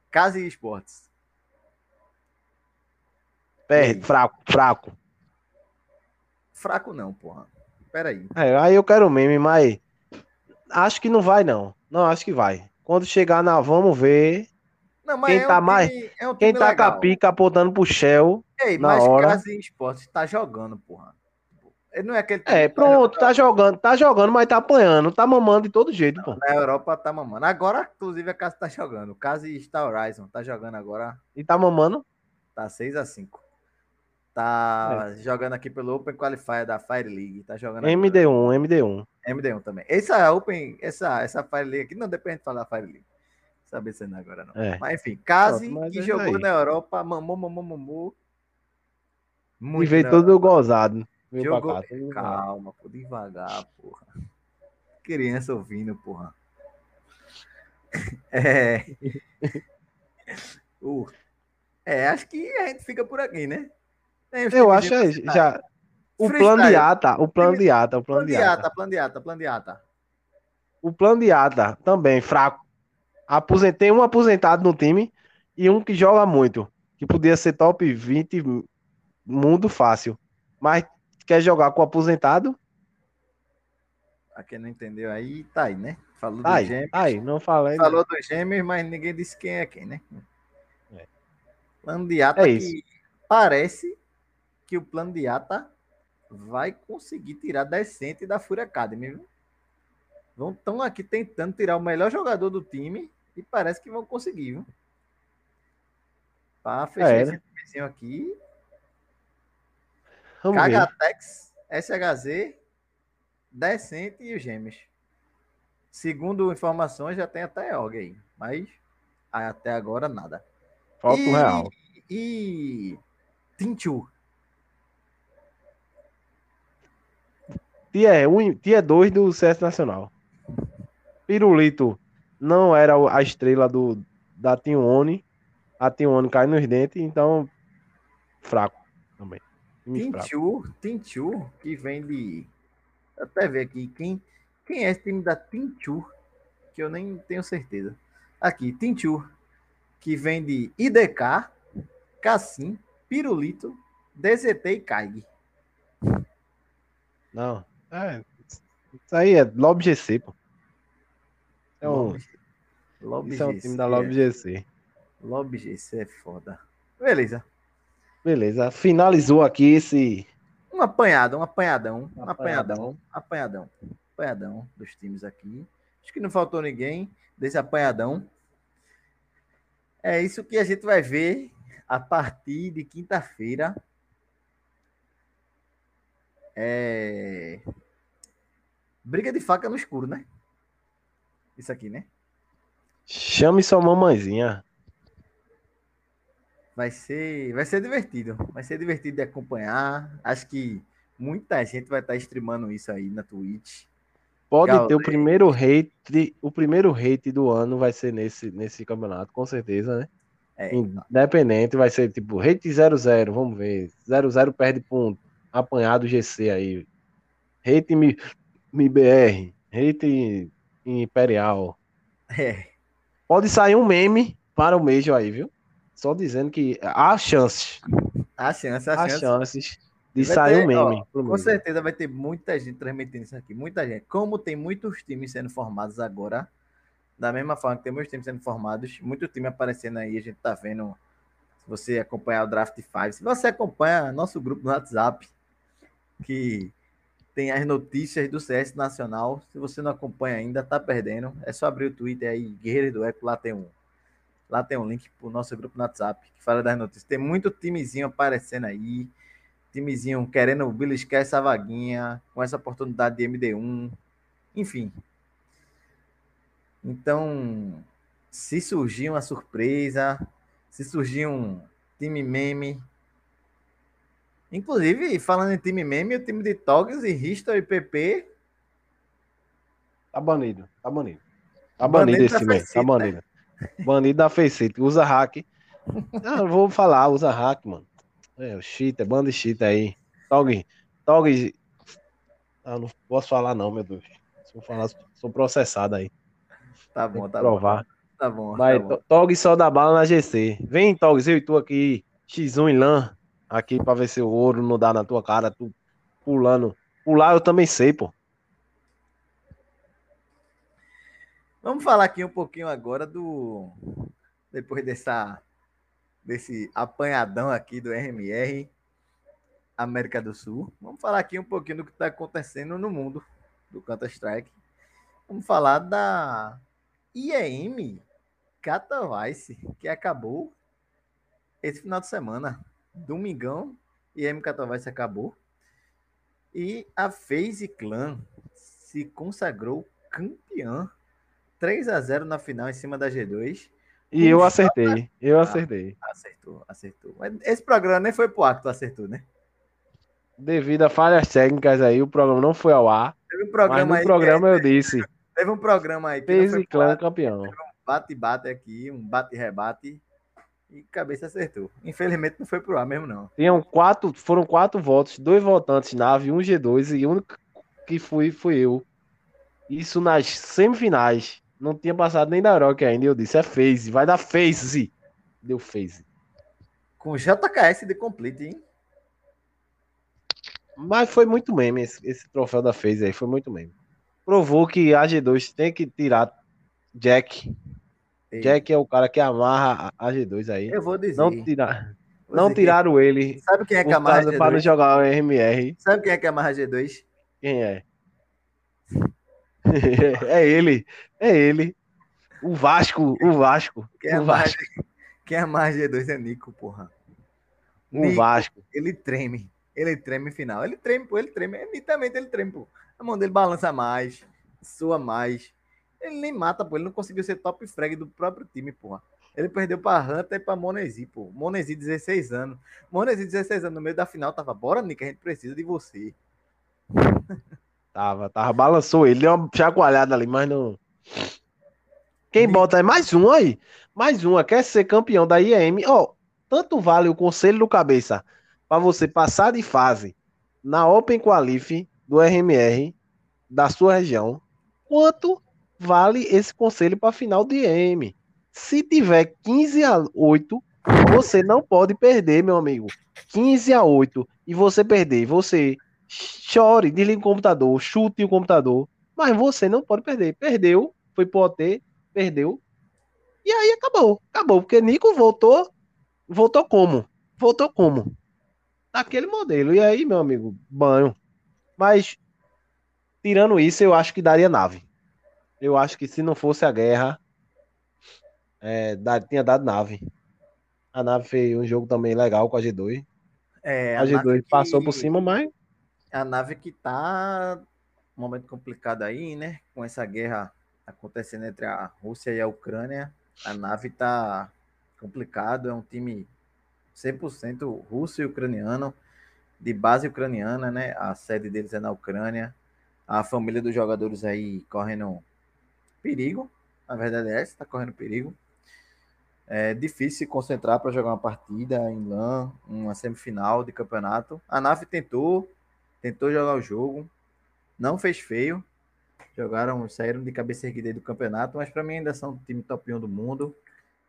Casa e Esportes. Perde, fraco, fraco. Fraco não, porra. Peraí. É, aí eu quero meme, mas acho que não vai, não. Não, acho que vai. Quando chegar na, vamos ver. Não, Quem é um tá mais- time- é um Quem tá com a legal. pica apontando pro Shell. Ei, na mas hora. Casa e Esportes tá jogando, porra. Ele não é aquele É, tá pronto, tá jogando, tá jogando, mas tá apanhando, tá mamando de todo jeito, pô. Na Europa tá mamando. Agora, inclusive, a Casa tá jogando. Casa e Star Horizon tá jogando agora. E tá mamando. Tá 6 a 5 Tá É. jogando aqui pelo Open Qualifier da Fire League. Tá jogando agora. MD1, MD1. MD1 também. Essa Open, essa, essa Fire League aqui, não depende de falar Fire League. Saber se não é agora, não. É. Mas enfim, mas que é jogou aí. na Europa, mamou, mamou, mamou. E Muito veio na todo gozado. Jogou- cá. Calma, pô, devagar, porra. Criança ouvindo, porra. <laughs> É. <laughs> Uh, é, acho que a gente fica por aqui, né? Os Eu acho é, citar. já. O plano de ata, o plano de ata, o plano de ata. plano de ata, plano de ata. O plano de ata também, fraco. Aposentei um aposentado no time e um que joga muito. Que podia ser top 20 mundo fácil. Mas quer jogar com aposentado? Pra quem não entendeu aí, tá aí, né? Falou Tá do aí, gêmeos. tá aí, não falei. não. Falou dos gêmeos, mas ninguém disse quem é quem, né? É. Plano de ata É que parece que o plano de ata vai conseguir tirar decente da Fúria Academy, viu? Vão estão aqui tentando tirar o melhor jogador do time e parece que vão conseguir, viu? Pra fechar É, esse né? timezinho aqui. Vamos ver. Kagatex, SHZ, Decente e os Gêmeos. Segundo informações, já tem até org aí, mas até agora nada. Falta um real. E Tinchu, Tia 1, tia 2 do CS Nacional. Pirulito não era a estrela do, da Team One. A Team One cai nos dentes, então fraco também. Tinchu, Tinchu, que vem de. Até ver aqui quem, quem é esse time da Tinchu, que eu nem tenho certeza. Aqui, Tinchu, que vem de IDK, Cassim, Pirulito, DZT e Kaig. Não. É, isso aí é Lob GC, pô. É um, Lob, isso é um GC, time da Lob GC. Lob GC é foda. Beleza. Beleza, finalizou aqui esse Um apanhado, um apanhadão, um Apanhadão. apanhadão, apanhadão, apanhadão dos times aqui. Acho que não faltou ninguém desse apanhadão. É isso que a gente vai ver a partir de quinta-feira. É... Briga de faca no escuro, né? Isso aqui, né? Chame sua mamãezinha. Vai ser, vai ser divertido. Vai ser divertido de acompanhar. Acho que muita gente vai estar streamando isso aí na Twitch. Pode ter o primeiro hate, o primeiro hate do ano vai ser nesse, nesse campeonato, com certeza, né? É, Independente, vai ser tipo hate 00, vamos ver. 00 perde ponto. Apanhado GC aí. Hate mi, mi BR, hate Imperial. É. Pode sair um meme para o Major aí, viu? Só dizendo que há chances. Há chances, há, há chances. chances de sair ter, um meme. Ó, com certeza vai ter muita gente transmitindo isso aqui. Muita gente. Como tem muitos times sendo formados agora, da mesma forma que tem muitos times sendo formados, muito time aparecendo aí, a gente tá vendo. Se você acompanhar o Draft 5, se você acompanha nosso grupo no WhatsApp, que tem as notícias do CS Nacional. Se você não acompanha ainda, tá perdendo. É só abrir o Twitter aí, Guerreiro do Eco, lá tem um. Lá tem um link pro nosso grupo no WhatsApp que fala das notícias. Tem muito timezinho aparecendo aí. Timezinho querendo beliscar essa vaguinha, com essa oportunidade de MD1. Enfim. Então, se surgir uma surpresa, se surgir um time meme, Inclusive, falando em time meme, o time de Togs e History PP. Tá banido, tá banido. Tá banido, banido esse meme, tá banido. Banido da Faceit, usa hack. Não, vou falar, usa hack, mano. É, o cheat, é bando de cheat aí. Tog, Tog. Ah, não posso falar, não, meu Deus. Se eu falar, sou processado aí. Tá bom, tá provar. bom. Tá bom. Mas tá bom. Tog só dá bala na GC. Vem, Tog, eu e tu aqui, X1 em LAN aqui pra ver se o ouro não dá na tua cara, tu pulando. Pular eu também sei, pô. Vamos falar aqui um pouquinho agora do. Depois dessa, desse apanhadão aqui do RMR América do Sul. Vamos falar aqui um pouquinho do que está acontecendo no mundo do Counter-Strike. Vamos falar da IEM Katowice, que acabou esse final de semana domingão, e MK Katowice acabou. E a FaZe Clan se consagrou campeã 3 a 0 na final em cima da G2. E eu acertei, eu acertei. acertou, acertou. Mas esse programa nem foi pro ar que tu acertou, né? Devido a falhas técnicas aí, o programa não foi ao ar. Teve um programa mas no aí programa eu disse. Teve um programa aí que FaZe Clan campeão. Um bate-bate aqui, um bate-rebate e cabeça acertou. Infelizmente não foi pro ar mesmo, não. Tinham quatro, foram quatro votos, dois votantes nave, um G2 e o único que fui fui eu. Isso nas semifinais. Não tinha passado nem da Rock ainda. Eu disse, é phase, vai dar phase. Deu phase. Com JKS de complete, hein? Mas foi muito meme esse, esse troféu da phase aí, foi muito meme. Provou que a G2 tem que tirar Jack Jack é o cara que amarra a G2 aí. Eu vou dizer. Não, tirar, não tiraram que... ele. Sabe quem é que amarra G2? Para jogar o RMR. Sabe quem é que amarra G2? Quem é? <laughs> é ele. É ele. O Vasco. O Vasco. Quem o Vasco. Quem amarra G2 é Nico, porra. O Nico, Vasco. Ele treme. Ele treme final. Ele treme, pô. Ele treme. É, nitamente ele treme, pô. A mão dele balança mais. Sua mais. Ele nem mata, pô. Ele não conseguiu ser top frag do próprio time, porra. Ele perdeu pra Hunter e pra Monesi, pô. Monesi, 16 anos. Monesi, 16 anos, no meio da final, tava, bora, Nick, a gente precisa de você. <laughs> Tava, tava, balançou ele, deu uma chacoalhada ali, mas não. Quem bota é mais um aí. Mais uma, quer ser campeão da IEM. Ó, oh, tanto vale o conselho do cabeça para você passar de fase na Open Qualif do RMR da sua região, quanto vale esse conselho para final de M. Se tiver 15 a 8, você não pode perder, meu amigo. 15 a 8 e você perder, você chore, desliga o computador, chute o computador, mas você não pode perder. Perdeu, foi pro OT, perdeu. E aí acabou, acabou, porque Nico voltou, voltou como? Voltou como? Daquele modelo. E aí, meu amigo, banho. Mas tirando isso, eu acho que daria nave. Eu acho que se não fosse a guerra, é, tinha dado nave. A nave fez um jogo também legal com a G2. É, a, a G2 passou que... por cima, mas. A nave que tá um momento complicado aí, né? Com essa guerra acontecendo entre a Rússia e a Ucrânia. A nave tá complicado, é um time 100% russo e ucraniano, de base ucraniana, né? A sede deles é na Ucrânia. A família dos jogadores aí correndo perigo. Na verdade é essa, tá correndo perigo. É difícil se concentrar para jogar uma partida em LAN, uma semifinal de campeonato. A NAF tentou, tentou jogar o jogo, não fez feio. Jogaram, saíram de cabeça erguida do campeonato, mas para mim ainda são o time top 1 do mundo.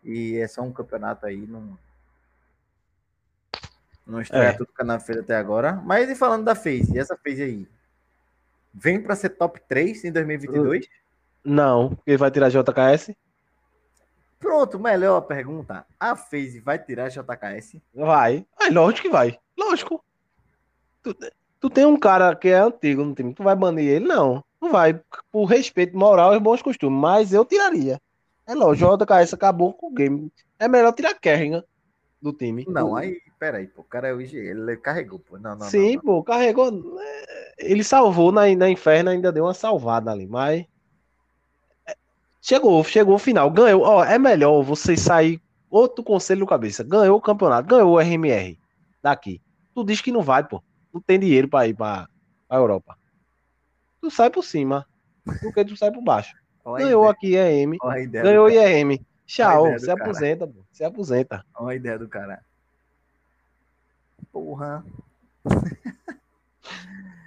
E é só um campeonato aí, não, não estreia é. tudo que a NAF fez até agora. Mas e falando da FaZe, essa FaZe aí? Vem para ser top 3 em 2022? Não, porque vai tirar JKS. Pronto, melhor pergunta. A FaZe vai tirar JKS? Vai. É lógico que vai. Lógico. Tu, tu, tem um cara que é antigo no time, tu vai banir ele? Não. Não vai. Por respeito moral e bons costumes. Mas eu tiraria. É lógico, JKS acabou com o game. É melhor tirar Kerrigan do time. Não, aí, peraí, pô, o cara é o IG, ele carregou, pô. Não, não, Sim, não, não. pô, carregou. É, ele salvou na, na Inferno, ainda deu uma salvada ali, mas. Chegou, chegou o final, ganhou. Ó, é melhor você sair outro conselho no cabeça. Ganhou o campeonato, ganhou o RMR daqui. Tu diz que não vai, pô. Não tem dinheiro pra ir pra, pra Europa. Tu sai por cima. Porque tu sai por baixo. <laughs> Olha ganhou aqui EM. Ganhou IRM. Tchau, se aposenta, pô. Se aposenta. Olha a ideia do cara. Porra.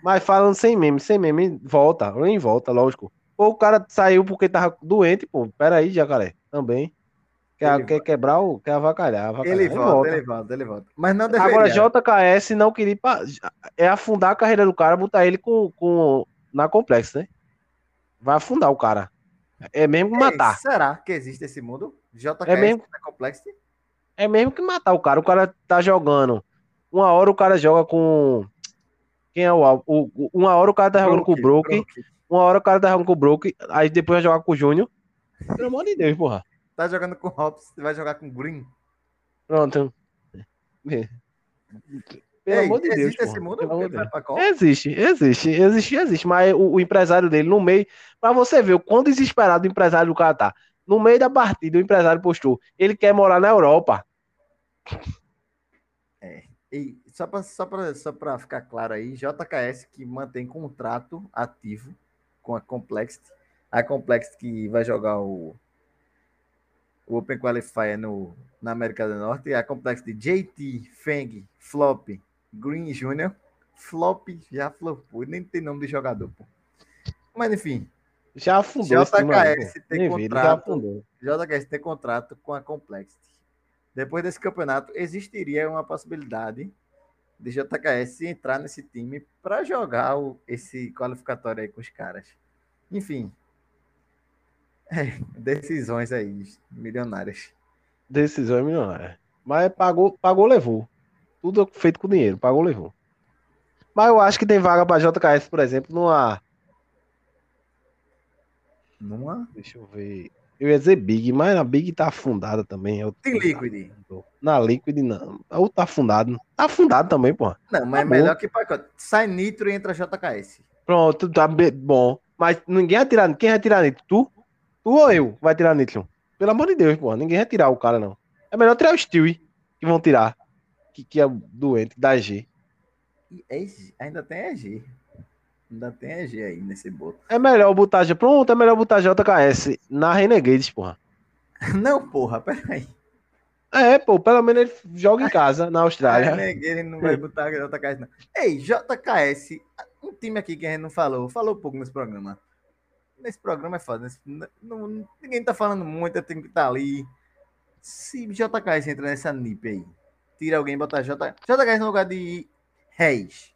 Mas falando sem meme, sem meme, volta, nem volta, lógico. Ou o cara saiu porque tava doente, pô. Pera aí, jacaré. Também. Quer, quer quebrar o. Quer avacalhar. avacalhar. Ele, volta, volta, ele volta, ele volta. Mas não deveria. Agora, JKS não queria. É afundar a carreira do cara, botar ele com, com, na complexo, né? Vai afundar o cara. É mesmo que matar. será que existe esse mundo? JKS é mesmo, complexo? É mesmo que matar o cara. O cara tá jogando. Uma hora o cara joga com. Quem é o, o Uma hora o cara tá jogando Brook, com o Brook. Uma hora o cara tá jogando com o Brook. Aí depois vai jogar com o Júnior. Pelo amor de Deus, porra. Tá jogando com o Hobbs, vai jogar com o Green. Pronto. Pelo Ei, amor de existe Deus. Esse mundo? Existe, existe, existe, existe. Mas o, o, empresário dele, no meio, pra você ver o quão desesperado o empresário do cara tá. No meio da partida, o empresário postou: ele quer morar na Europa. É. E só para só pra, só pra ficar claro aí, JKS que mantém contrato ativo com a Complexity. A Complexity que vai jogar o, o Open Qualifier no, na América do Norte. A Complexity JT, Feng, Flop, Green Jr. Flop já flopou, nem tem nome de jogador, pô. Mas enfim. Já afundou. JKS tem contrato. JKS tem contrato com a Complexity. Depois desse campeonato, existiria uma possibilidade de JKS entrar nesse time para jogar o, esse qualificatório aí com os caras. Enfim. É, decisões aí, milionárias. Decisões milionárias. Mas pagou, pagou, levou. Tudo feito com dinheiro, pagou, levou. Mas eu acho que tem vaga para JKS, por exemplo, numa. Numa? Deixa eu ver. Eu ia dizer Big, mas a Big tá afundada também. Eu... Tem Liquid. Na Liquid não. Ou tá afundado. Tá afundado também, pô. Não, mas tá é melhor que pacote. Sai Nitro e entra JKS. Pronto, tá bom. Mas ninguém vai tirar. Quem vai tirar Nitro? Tu? Tu ou eu vai tirar Nitro? Pelo amor de Deus, pô. Ninguém vai tirar o cara, não. É melhor tirar o Stewie, que vão tirar que, que é doente, da G. É, ainda tem a G. Ainda tem a G aí nesse boto. É melhor botar G. Pronto, é melhor botar JKS na Renegades, porra. <laughs> Não, porra, peraí. É, pô, pelo menos ele joga em casa, na Austrália. Renegade não vai botar JKS, não. Ei, JKS, um time aqui que a gente não falou, falou pouco nesse programa. Nesse programa é foda. Nesse, não, ninguém tá falando muito, tem que estar tá ali. Se JKS entra nessa NIP aí, tira alguém e bota J... JKS no lugar de Reis.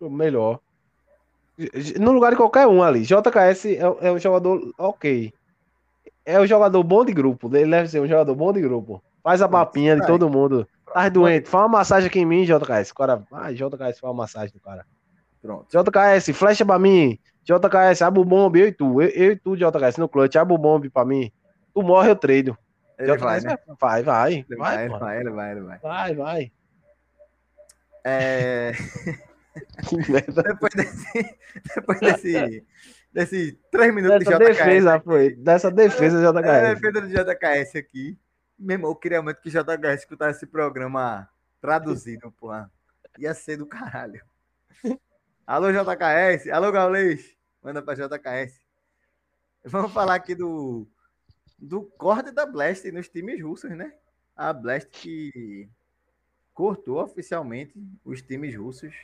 Melhor. No lugar de qualquer um ali. JKS é, é um jogador ok. É um jogador bom de grupo. Ele deve ser um jogador bom de grupo. Faz a papinha de todo mundo. Tá doente. Faz uma massagem aqui em mim, JKS. O cara. Ah, JKS faz uma massagem do cara. Pronto. JKS, flecha pra mim. JKS, abre o bombe, eu e tu. Eu, eu e tu, JKS, no clutch. Abre o bombe pra mim. Tu morre, eu treino. Ele vai, né? vai, vai. Ele vai, vai, vai, ele vai, ele vai. Vai, vai. É... <laughs> depois desse, depois desse, desse três minutos dessa de JKS. Defesa, aqui, foi. Dessa defesa de JKS. É, defesa do JKS aqui. Meu irmão, eu queria muito que JHS escutasse esse programa traduzido, porra. Ia ser do caralho. Alô, JKS. Alô, Gaulês. Manda pra JKS. Vamos falar aqui do, do corte da Blast nos times russos, né? A Blast que cortou oficialmente os times russos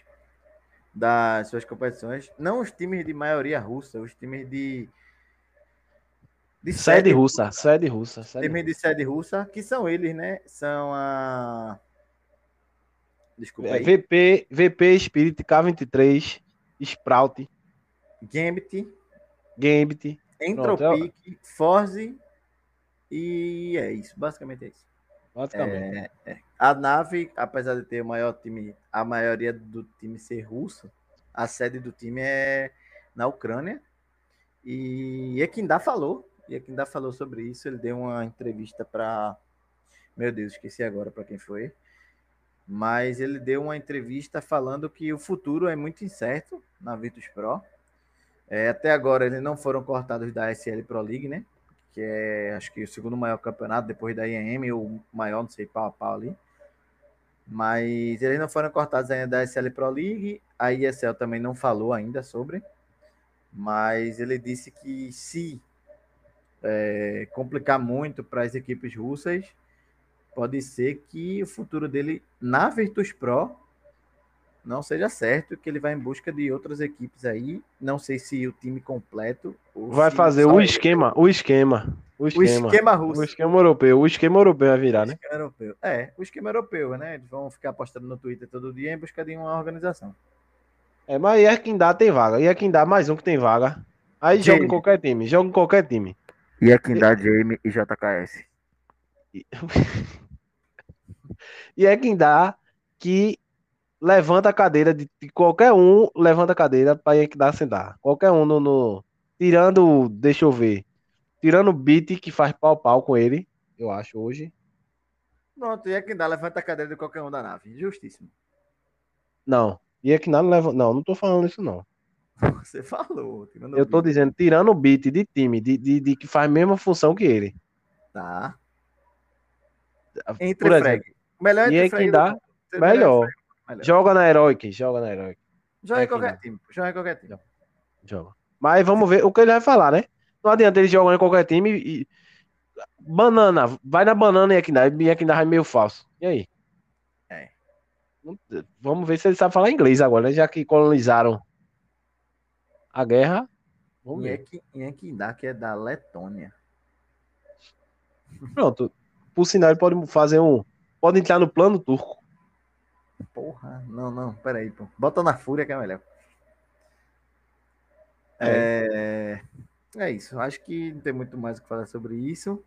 das suas competições. Não os times de maioria russa, os times de. de sede, sede russa, sede russa. Sede times de sede russa, que são eles, né? São a. Desculpa. É, aí. VP, VP Spirit K23, Sprout, Gambit, Gambit, Entropic, Forze e é isso, basicamente é isso. Basicamente. É, é. A nave, apesar de ter o maior time, a maioria do time ser russo, a sede do time é na Ucrânia. E Equindá falou, e Equindá falou sobre isso. Ele deu uma entrevista para. Meu Deus, esqueci agora para quem foi. Mas ele deu uma entrevista falando que o futuro é muito incerto na Virtus Pro. É, até agora eles não foram cortados da SL Pro League, né? Que é acho que o segundo maior campeonato depois da IEM, o maior, não sei, pau a pau ali. Mas eles não foram cortados ainda da SL Pro League, a ESL também não falou ainda sobre, mas ele disse que se é, complicar muito para as equipes russas, pode ser que o futuro dele na Virtus Pro não seja certo, que ele vai em busca de outras equipes aí. Não sei se o time completo. vai fazer o esquema, o esquema. O esquema. O esquema russo. O esquema europeu. O esquema europeu vai virar, né? Europeu. É, o esquema europeu, né? Eles vão ficar postando no Twitter todo dia em busca de uma organização. É, mas é quem dá tem vaga. E é quem dá mais um que tem vaga. Aí Jamie. joga em qualquer time. Joga em qualquer time. E é quem dá Jamie e JKS. <laughs> e é quem dá que levanta a cadeira de, de qualquer um, levanta a cadeira para que dá sentar. Qualquer um no, no, tirando, deixa eu ver, tirando o beat que faz pau pau com ele, eu acho hoje. Pronto, e é que dá levanta a cadeira de qualquer um da nave, justíssimo. Não, e é que nada leva, não, não tô falando isso não. <laughs> Você falou. Eu tô dizendo, tirando o beat de time, de, de, de, que faz a mesma função que ele. Tá. Entre Por exemplo, Melhor entre é que dá, melhor. Melhor. Joga na Heroic, joga na Heroic. Joga em qualquer time, joga em qualquer time. Joga. Mas vamos ver o que ele vai falar, né? Não adianta ele jogar em qualquer time e. Banana, vai na banana e aqui dá, e aqui dá é meio falso. E aí? É. Vamos ver se ele sabe falar inglês agora, né? Já que colonizaram a guerra. Vamos e, ver. É que é da Letônia. Pronto. Por sinal, ele pode fazer um. Pode entrar no plano turco. Porra, não, não, peraí, pô. Bota na fúria que é melhor. É, é, é isso. Acho que não tem muito mais o que falar sobre isso.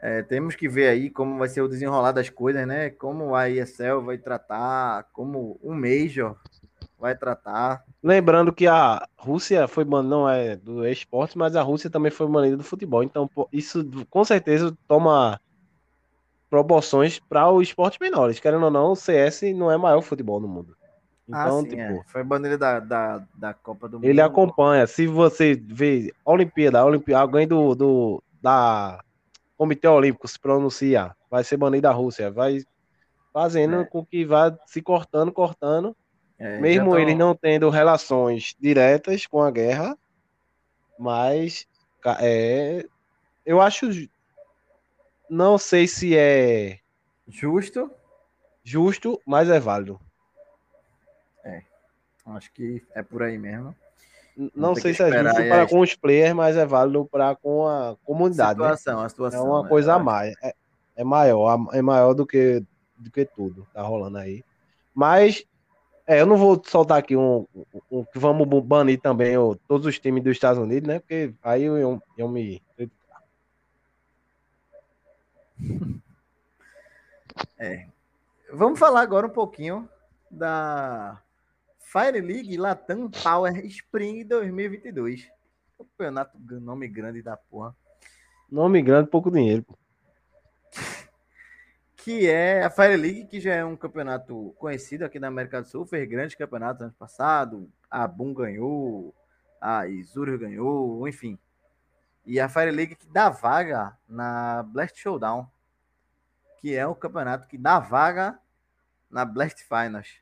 É, temos que ver aí como vai ser o desenrolar das coisas, né? Como a ESL vai tratar, como o Major vai tratar. Lembrando que a Rússia foi não é do esporte, mas a Rússia também foi banida do futebol. Então, isso com certeza toma proporções para os esportes menores. Querendo ou não, o CS não é maior futebol no mundo. Ah, então, ah, sim, tipo, é. foi bandeira da, da, da Copa do Mundo. Ele acompanha. Se você vê Olimpíada, Olimpíada alguém do, do da Comitê Olímpico se pronuncia, vai ser banido da Rússia, vai fazendo é. com que vá se cortando, cortando. É, mesmo ele não tendo relações diretas com a guerra, mas é, eu acho não sei se é justo, justo, mas é válido. É. Acho que é por aí mesmo. Não sei se é justo para com os players, mas é válido para com a comunidade. A situação, né? a situação. É uma né? coisa a mais. É, é, maior, é maior do que, do que tudo tá rolando aí. Mas é, eu não vou soltar aqui um, um, que vamos banir também ó, todos os times dos Estados Unidos, né? Porque aí eu, eu, eu me <laughs> É. Vamos falar agora um pouquinho da Fire League Latam Power Spring 2022. Campeonato nome grande da porra. Nome grande, pouco dinheiro. <laughs> Que é a Fire League, que já é um campeonato conhecido aqui na América do Sul, fez grandes campeonatos ano passado. A Boom ganhou, a Isuru ganhou, enfim. E a Fire League que dá vaga na Blast Showdown, que é o campeonato que dá vaga na Blast Finals.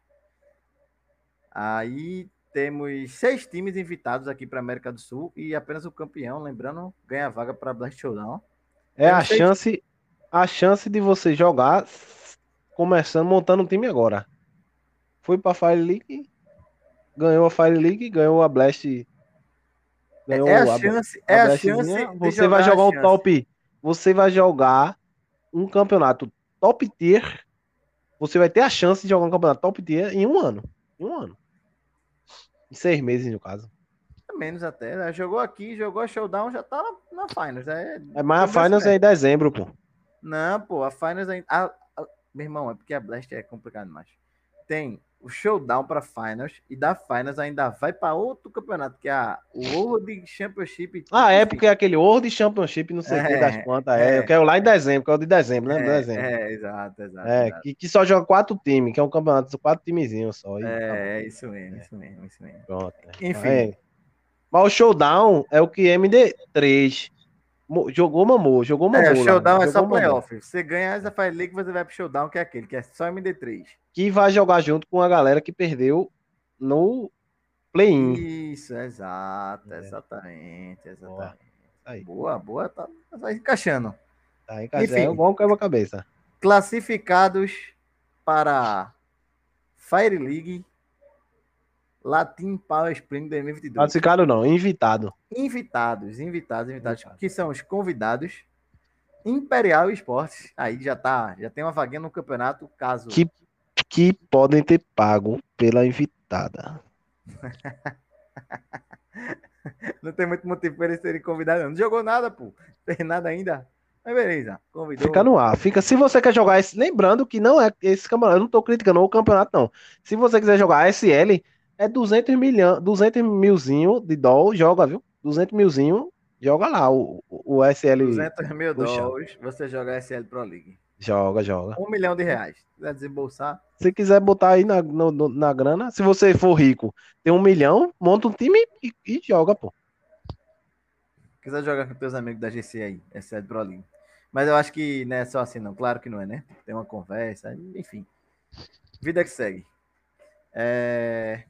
Aí temos seis times invitados aqui para América do Sul e apenas o campeão, lembrando, ganha vaga para Blast Showdown. É a chance, a chance de você jogar começando montando um time agora. Foi para Fire League, ganhou a Fire League, ganhou a Blast. Ganhou é a, a chance, é a chance. Você vai jogar um top, você vai jogar um campeonato top tier. Você vai ter a chance de jogar um campeonato top tier em um ano. Em um ano. Em seis meses, no caso. Menos até. Né? Jogou aqui, jogou a Showdown, já tá na Finals. É, é mas a Finals é em dezembro, pô. Não, pô, a Finals ainda. A, a, meu irmão, é porque a Blast é complicado demais. Tem o showdown para finals e da finals ainda vai para outro campeonato que é a, o World Championship. Ah, é porque é aquele World Championship, não sei o é, que das quantas. É, é, eu quero lá em dezembro, que é o de dezembro, né? É, dezembro. é exato, exato. É, exato. Que, que só joga quatro times, que é um campeonato de quatro timezinhos só. é, tá isso mesmo, isso mesmo, isso mesmo. Pronto. É. Enfim. Mas o showdown é o que MD3 Jogou, mamou, jogou, mamou. É, o showdown é só playoff. Você ganha essa Fire League, você vai pro showdown, que é aquele, que é só MD3. Que vai jogar junto com a galera que perdeu no play-in. Isso, exato, é. exatamente, exatamente. Boa, boa, boa tá, tá encaixando. Tá encaixando, Enfim, é um quebra-cabeça. Classificados para Fire League Latin Power Spring 2022. Classificado não, invitado. Invitados, invitados, invitados, Invitado. que são os convidados. Imperial Esportes, aí já tá, já tem uma vaguinha no campeonato, caso que que podem ter pago pela invitada. <laughs> não tem muito motivo para eles serem convidados, não. não jogou nada, pô. Não tem nada ainda. Mas beleza, convidou. Fica no ar. Fica, se você quer jogar esse, lembrando que não é esse campeonato, eu não tô criticando o campeonato não. Se você quiser jogar SL, é 200 milhão, 200 milzinho de dólar, joga, viu? 200 milzinho, joga lá o, o, SL. 200 mil dólares, você joga SL Pro League. Joga, joga. Um milhão de reais. Se quiser desembolsar. Se quiser botar aí na, no, na grana, se você for rico, tem um milhão, monta um time e, e joga, pô. quiser jogar com teus amigos da GC aí, SL Pro League. Mas eu acho que não é só assim, não. Claro que não é, né? Tem uma conversa, enfim. Vida que segue. É...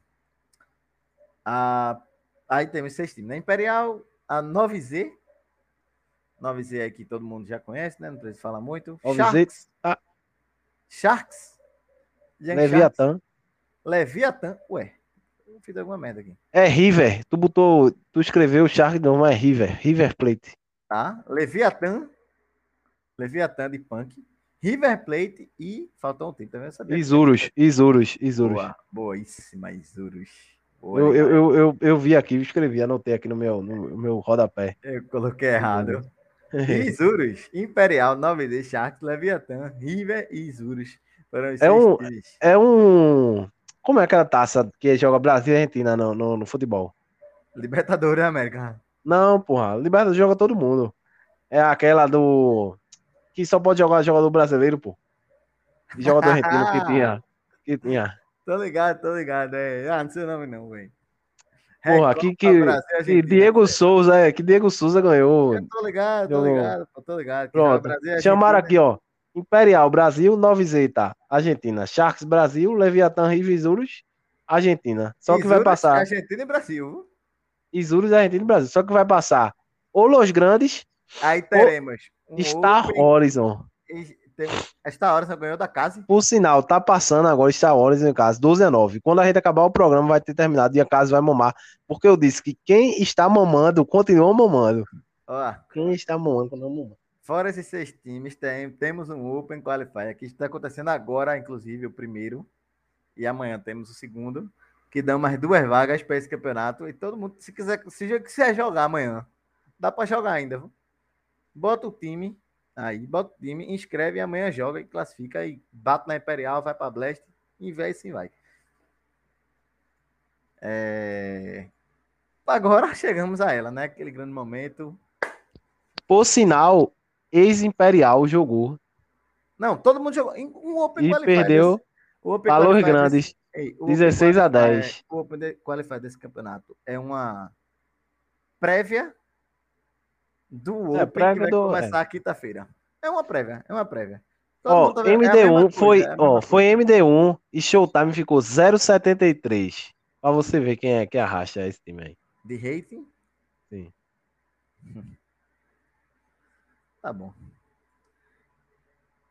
A, aí temos seis times. Na né? Imperial, a 9Z. 9Z aqui todo mundo já conhece, né? Não precisa falar muito. 9Z. Sharks. Ah. Sharks. Leviathan. Leviathan. Ué, eu fiz alguma merda aqui. É River. Tu botou. Tu escreveu Sharks, não, é River. River Plate. Tá. Leviathan. Leviathan de punk. River Plate e. Faltou um tempo também. Isurus. Isurus. Isurus. Boa. Boíssima, Isurus. Eu, eu, eu, eu, vi aqui, escrevi, anotei aqui no meu, no meu rodapé. Eu coloquei errado. Isurus, Imperial, 9D, Sharks, Leviathan, River e Isurus. É um, é um. Como é aquela taça que joga Brasil e Argentina no, no, no futebol? Libertadores América. Não, porra. Libertadores joga todo mundo. É aquela do. Que só pode jogar jogador brasileiro, pô. E jogador argentino que <laughs> tinha. Que tinha. Tô ligado, tô ligado. É. Ah, não sei o nome não, velho. Porra, que, que, Brasil, que Diego né? Souza, é, que Diego Souza ganhou. Eu tô ligado, tô ligado, tô ligado. Pronto, Brasil, chamaram aqui, ó. Imperial, Brasil, 9Z, tá? Argentina. Sharks, Brasil, Leviathan, Rivisurus, Argentina. Só Isurus, que vai passar. Argentina e Brasil. Isurus, Argentina e Brasil. Só que vai passar ou Los Grandes. Aí teremos. Um Star Horizon. Esta hora você ganhou da casa. Por sinal, tá passando agora Star Wars em casa, 12 a 9. Quando a gente acabar o programa, vai ter terminado e a casa vai mamar. Porque eu disse que quem está mamando, continua mamando. Ó, quem está mamando, continua mamando. Fora esses seis times, tem, temos um Open Qualifier que está acontecendo agora, inclusive, o primeiro. E amanhã temos o segundo. Que dão mais duas vagas para esse campeonato. E todo mundo, se quiser, se quiser jogar amanhã, dá para jogar ainda. Bota o time Aí bota o time, inscreve e amanhã joga e classifica e bate na Imperial, vai para Blast e vai sim vai. É... Agora <laughs> chegamos a ela, né? Aquele grande momento. Por sinal, ex-Imperial jogou. Não, todo mundo jogou. Um Open e perdeu valores grandes. Desse, ei, 16 a 10. O Open Qualifier desse campeonato é uma prévia do É, Open que prévia vai do- começar quinta-feira. É uma prévia, é uma prévia. Ó, mundo tá vendo- é a MD1 mesma coisa, foi, é ó, coisa. foi MD1 e Showtime ficou 0,73. Pra você ver quem é que arrasta esse time aí. De rating? Sim. <laughs> Tá bom.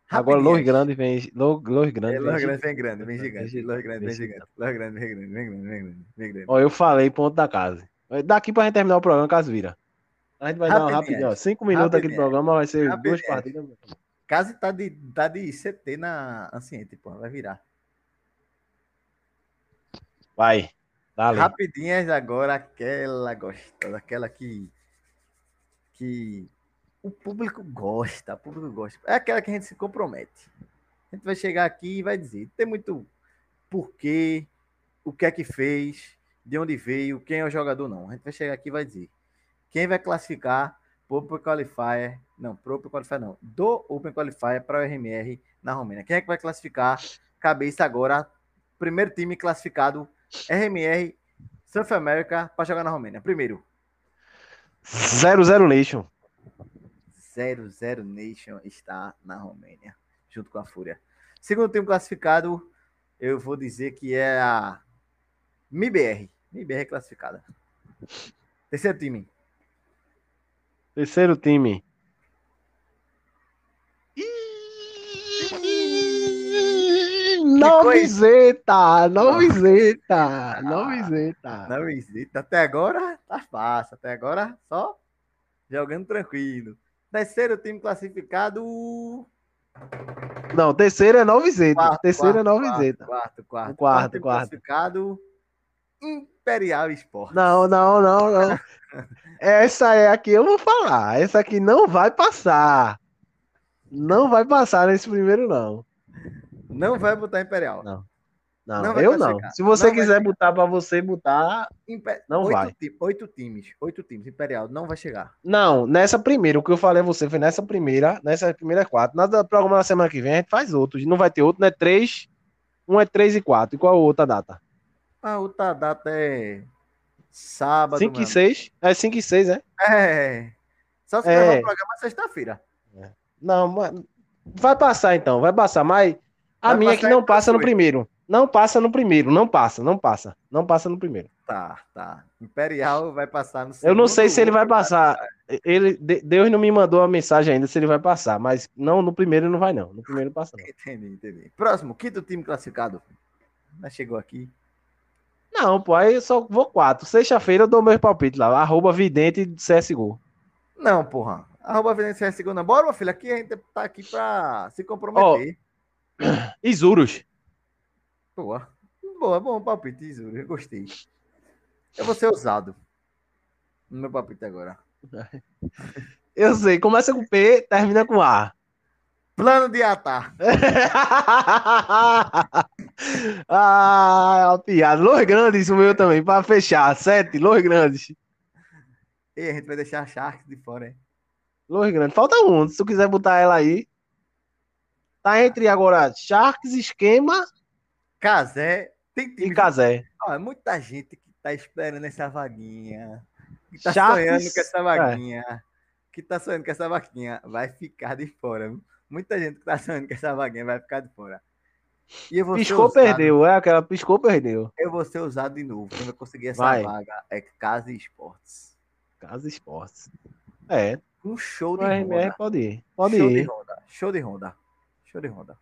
Agora. Los Grande vem. Los, Los Grande É, vem. Los Grande vem grande, vem gigante. gi- Los Grande vem gigante. Los vem grande, vem grande, vem grande, vem grande. Ó, eu falei, ponto da casa. Daqui pra gente terminar o programa, caso vira. A gente vai dar uma Rapidinhas. rapidinho, ó. Cinco minutos aqui do programa, vai ser duas Rapidinhas. partidas. Case tá de, tá de CT na Anciente, pô, vai virar. Vai. Dale. Rapidinhas agora, aquela gostosa, aquela que. que o público gosta, o público gosta. É aquela que a gente se compromete. A gente vai chegar aqui e vai dizer: tem muito porquê, o que é que fez, de onde veio, quem é o jogador, não. A gente vai chegar aqui e vai dizer: quem vai classificar Open Qualifier, não, Open Qualifier não, do Open Qualifier para o RMR na Romênia. Quem é que vai classificar? Cabeça agora, primeiro time classificado RMR South America para jogar na Romênia. Primeiro, 0-0 Nation. 00 Nation está na Romênia, junto com a Fúria. Segundo time classificado, eu vou dizer que é a MIBR. MIBR classificada. Terceiro time, Terceiro time. Novizeta! Novizeta! Novizeta! na visita. Até agora tá fácil. Até agora só jogando tranquilo. Terceiro time classificado. Não, terceiro é Novizeta. Quarto, Terceiro é quarto, Novizeta. Quarto, quarto. O quarto, time quarto. classificado. Imperial Sport. Não, não, não, não. <laughs> Essa é a que eu vou falar. Essa aqui não vai passar. Não vai passar nesse primeiro, não. Não vai botar Imperial. Não. Não, Não eu não. Se você Não quiser botar pra você botar. Impe- Não oito vai. ti- oito times. Oito times. Imperial não vai chegar. Não, nessa primeira, o que eu falei a você foi nessa primeira, nessa primeira quatro. Nada programa na semana que vem, a gente faz outros. Não vai ter outro, não é três. Um é três e quatro. E qual a outra data? A outra data é sábado. 5 e mano. 6? É 5 e 6, é? É. Só se É. o programa sexta-feira. Não, mas vai passar então, vai passar, mas a Vai minha é que não então passa no primeiro. Não passa no primeiro, não passa, não passa. Não passa no primeiro. Tá, tá. Imperial vai passar no Eu não segundo sei se ele vai outro, passar. Ele, de- Deus não me mandou a mensagem ainda se ele vai passar, mas não, no primeiro não vai não. No primeiro passa não. <laughs> Entendi, entendi. Próximo, quinto time classificado. Já chegou aqui. Não, pô, aí eu só vou quatro. Sexta-feira eu dou meu palpite lá, arroba vidente CSGO. Não, porra. Arroba Venência segunda. Bora, meu filho. Aqui a gente tá aqui pra se comprometer. <clears throat> Isurus. Boa. Boa, bom palpite, Isuri. Eu gostei. Eu vou ser ousado. No meu palpite agora. <laughs> Eu sei, começa com P, termina com A. Plano de atar. <laughs> ah, é uma piada. Los Grandes, o meu também, pra fechar. Sete, Los Grandes. E a gente vai deixar a Sharks de fora, hein? Los Grandes. Falta um, se tu quiser botar ela aí. Tá entre agora Sharks, Esquema Casé. Tem e time. Casé. Ó, é muita gente que tá esperando essa vaguinha. Que tá Sharks, sonhando com essa é. vaguinha. Que tá sonhando com essa vaquinha. Vai ficar de fora. viu? Muita gente que tá sonhando com essa vaguinha vai ficar de fora. E eu Piscou, perdeu. É aquela piscou, perdeu. Eu vou ser usado de novo. Quem vai conseguir essa Vai. vaga é Casa Esportes. Casa Esportes. É, Um show o de RMR ronda. pode ir. Pode Show de ir. ronda. Show de ronda. Show de ronda.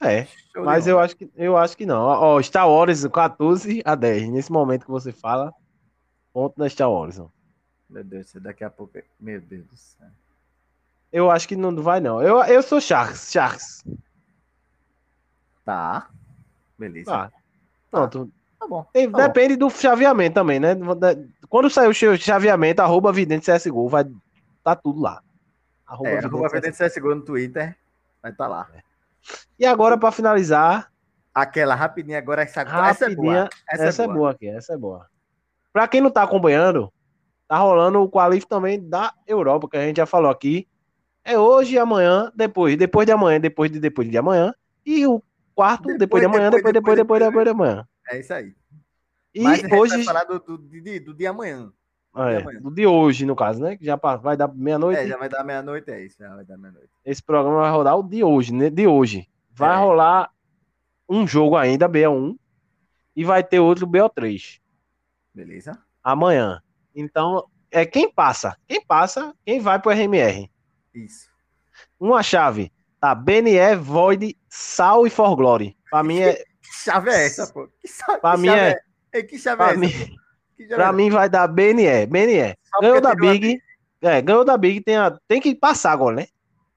É, Show de mas eu acho que eu acho que não. Ó, Star Wars 14 a 10. Nesse momento que você fala, ponto na Star Wars. Meu Deus, céu, daqui a pouco. Meu Deus do céu. Eu acho que não vai, não. Eu, eu sou Sharks. Sharks. Tá. Beleza. Tá. Pronto. Tá bom. Tem- Tá bom. depende do chaveamento também, né? Quando sair o chaveamento, arroba Vidente CSGO, vai tá tudo lá. Arroba É, Vidente arroba CSGO. Vidente CSGO no Twitter. Vai estar lá. E agora, pra finalizar, Aquela rapidinha agora. Essa, essa é rapidinha, boa. essa, é, boa. aqui, essa é boa. Pra quem não tá acompanhando, tá rolando o qualif também da Europa, que a gente já falou aqui. É hoje e amanhã, depois, depois de amanhã, depois de depois de amanhã. E o quarto, depois, Depois, de amanhã, depois, depois, depois, depois, de amanhã. É isso aí. E Mas a gente hoje, vai falar do, do, de- do dia amanhã. É, do de hoje, no caso, né? Que já vai dar meia-noite. É, já vai dar meia-noite, é isso, já vai dar meia-noite. Esse programa vai rodar o de hoje, né? De hoje. Vai É. rolar um jogo ainda, BO1, e vai ter outro BO3 Beleza? amanhã. Então, é quem passa. Quem passa, quem vai pro RMR. Isso. Uma chave. Tá, BNE, Void, Sal e For Glory. Pra mim é. <laughs> Que chave é essa, pô? Que, sa- Pra que mim chave é- é... Que chave Pra é mim, essa? pô? Que pra é mim vai dar BNE. BNE. Só Ganhou da Big. É, ganhou da Big, tem, a- tem que passar agora, né?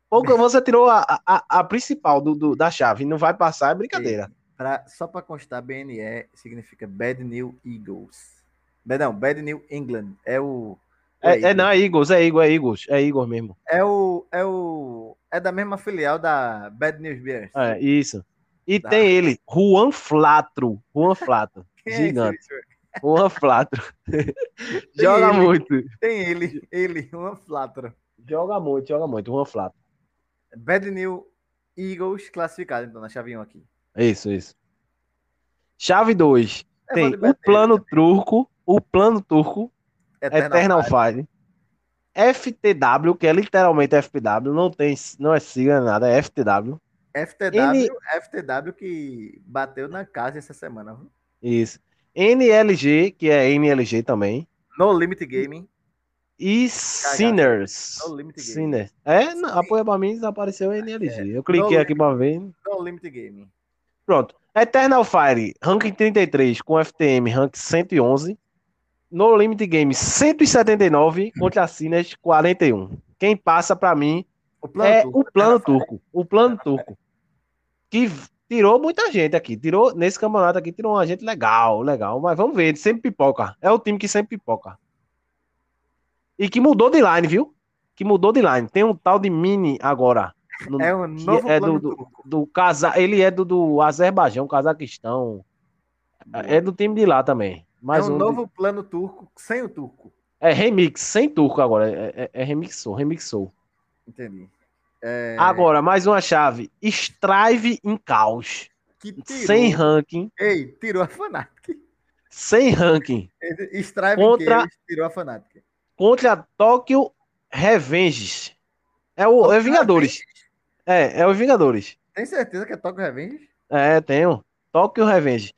Ou <laughs> você tirou a, a, a principal do, do- da chave não vai passar, é brincadeira. Pra, só pra constar, BNE significa Bad New Eagles. Não, Bad New England. É o. É, Eagles. é, não, é Eagles, é Eagles, é Eagles, é Eagles mesmo. É o. É o. É da mesma filial da Bad News Bears. É, isso. E Tá. tem ele, Juan Flatro. Juan Flatro. <laughs> É Gigante. Richard? Juan Flatro. <laughs> joga ele. muito. Tem ele, ele, uma flatra. Joga muito, joga muito. Juan Flatro. Bad New Eagles classificado, então, na chave 1 aqui. Isso, isso. Chave 2. É, Tem o plano turco, o plano turco, News, Eternal Fire. FTW, que é literalmente FPW, não tem, não é sigla nada, é FTW. FTW, Ele- FTW que bateu na casa essa semana. viu? Isso. NLG, que é NLG também. No Limit Gaming. E Sinners. No Limit Gaming. Sinners. É, não, apoia pra mim, desapareceu NLG. Eu cliquei No aqui pra ver. No Limit Gaming. Pronto. Eternal Fire, ranking 33, com FTM, rank 111. No Limit Game, 179, contra a Sinners, 41. Quem passa pra mim O plano é turco, o plano turco. O plano turco. Que tirou muita gente aqui. Tirou, nesse campeonato aqui, tirou uma gente legal, legal. Mas vamos ver, sempre pipoca. É o time que sempre pipoca. E que mudou de line, viu? Que mudou de line. Tem um tal de Mini agora. no-. É um que novo é do, do, do Caza... Ele é do, do Azerbaijão, Cazaquistão. É do time de lá também. É Mais um um. novo plano turco sem o turco. É remix, sem turco agora. É, é, é remixou, remixou. Entendi. É, Agora, mais uma chave. Strive em caos. Sem ranking. Ei, tirou a Fnatic. Sem ranking. Strive Contra- tirou a Fnatic. Contra Tóquio Revenges. É o é Vingadores. É, é o Vingadores. Tem certeza que é Tokyo Revenge? É, tenho. Tóquio Revenge.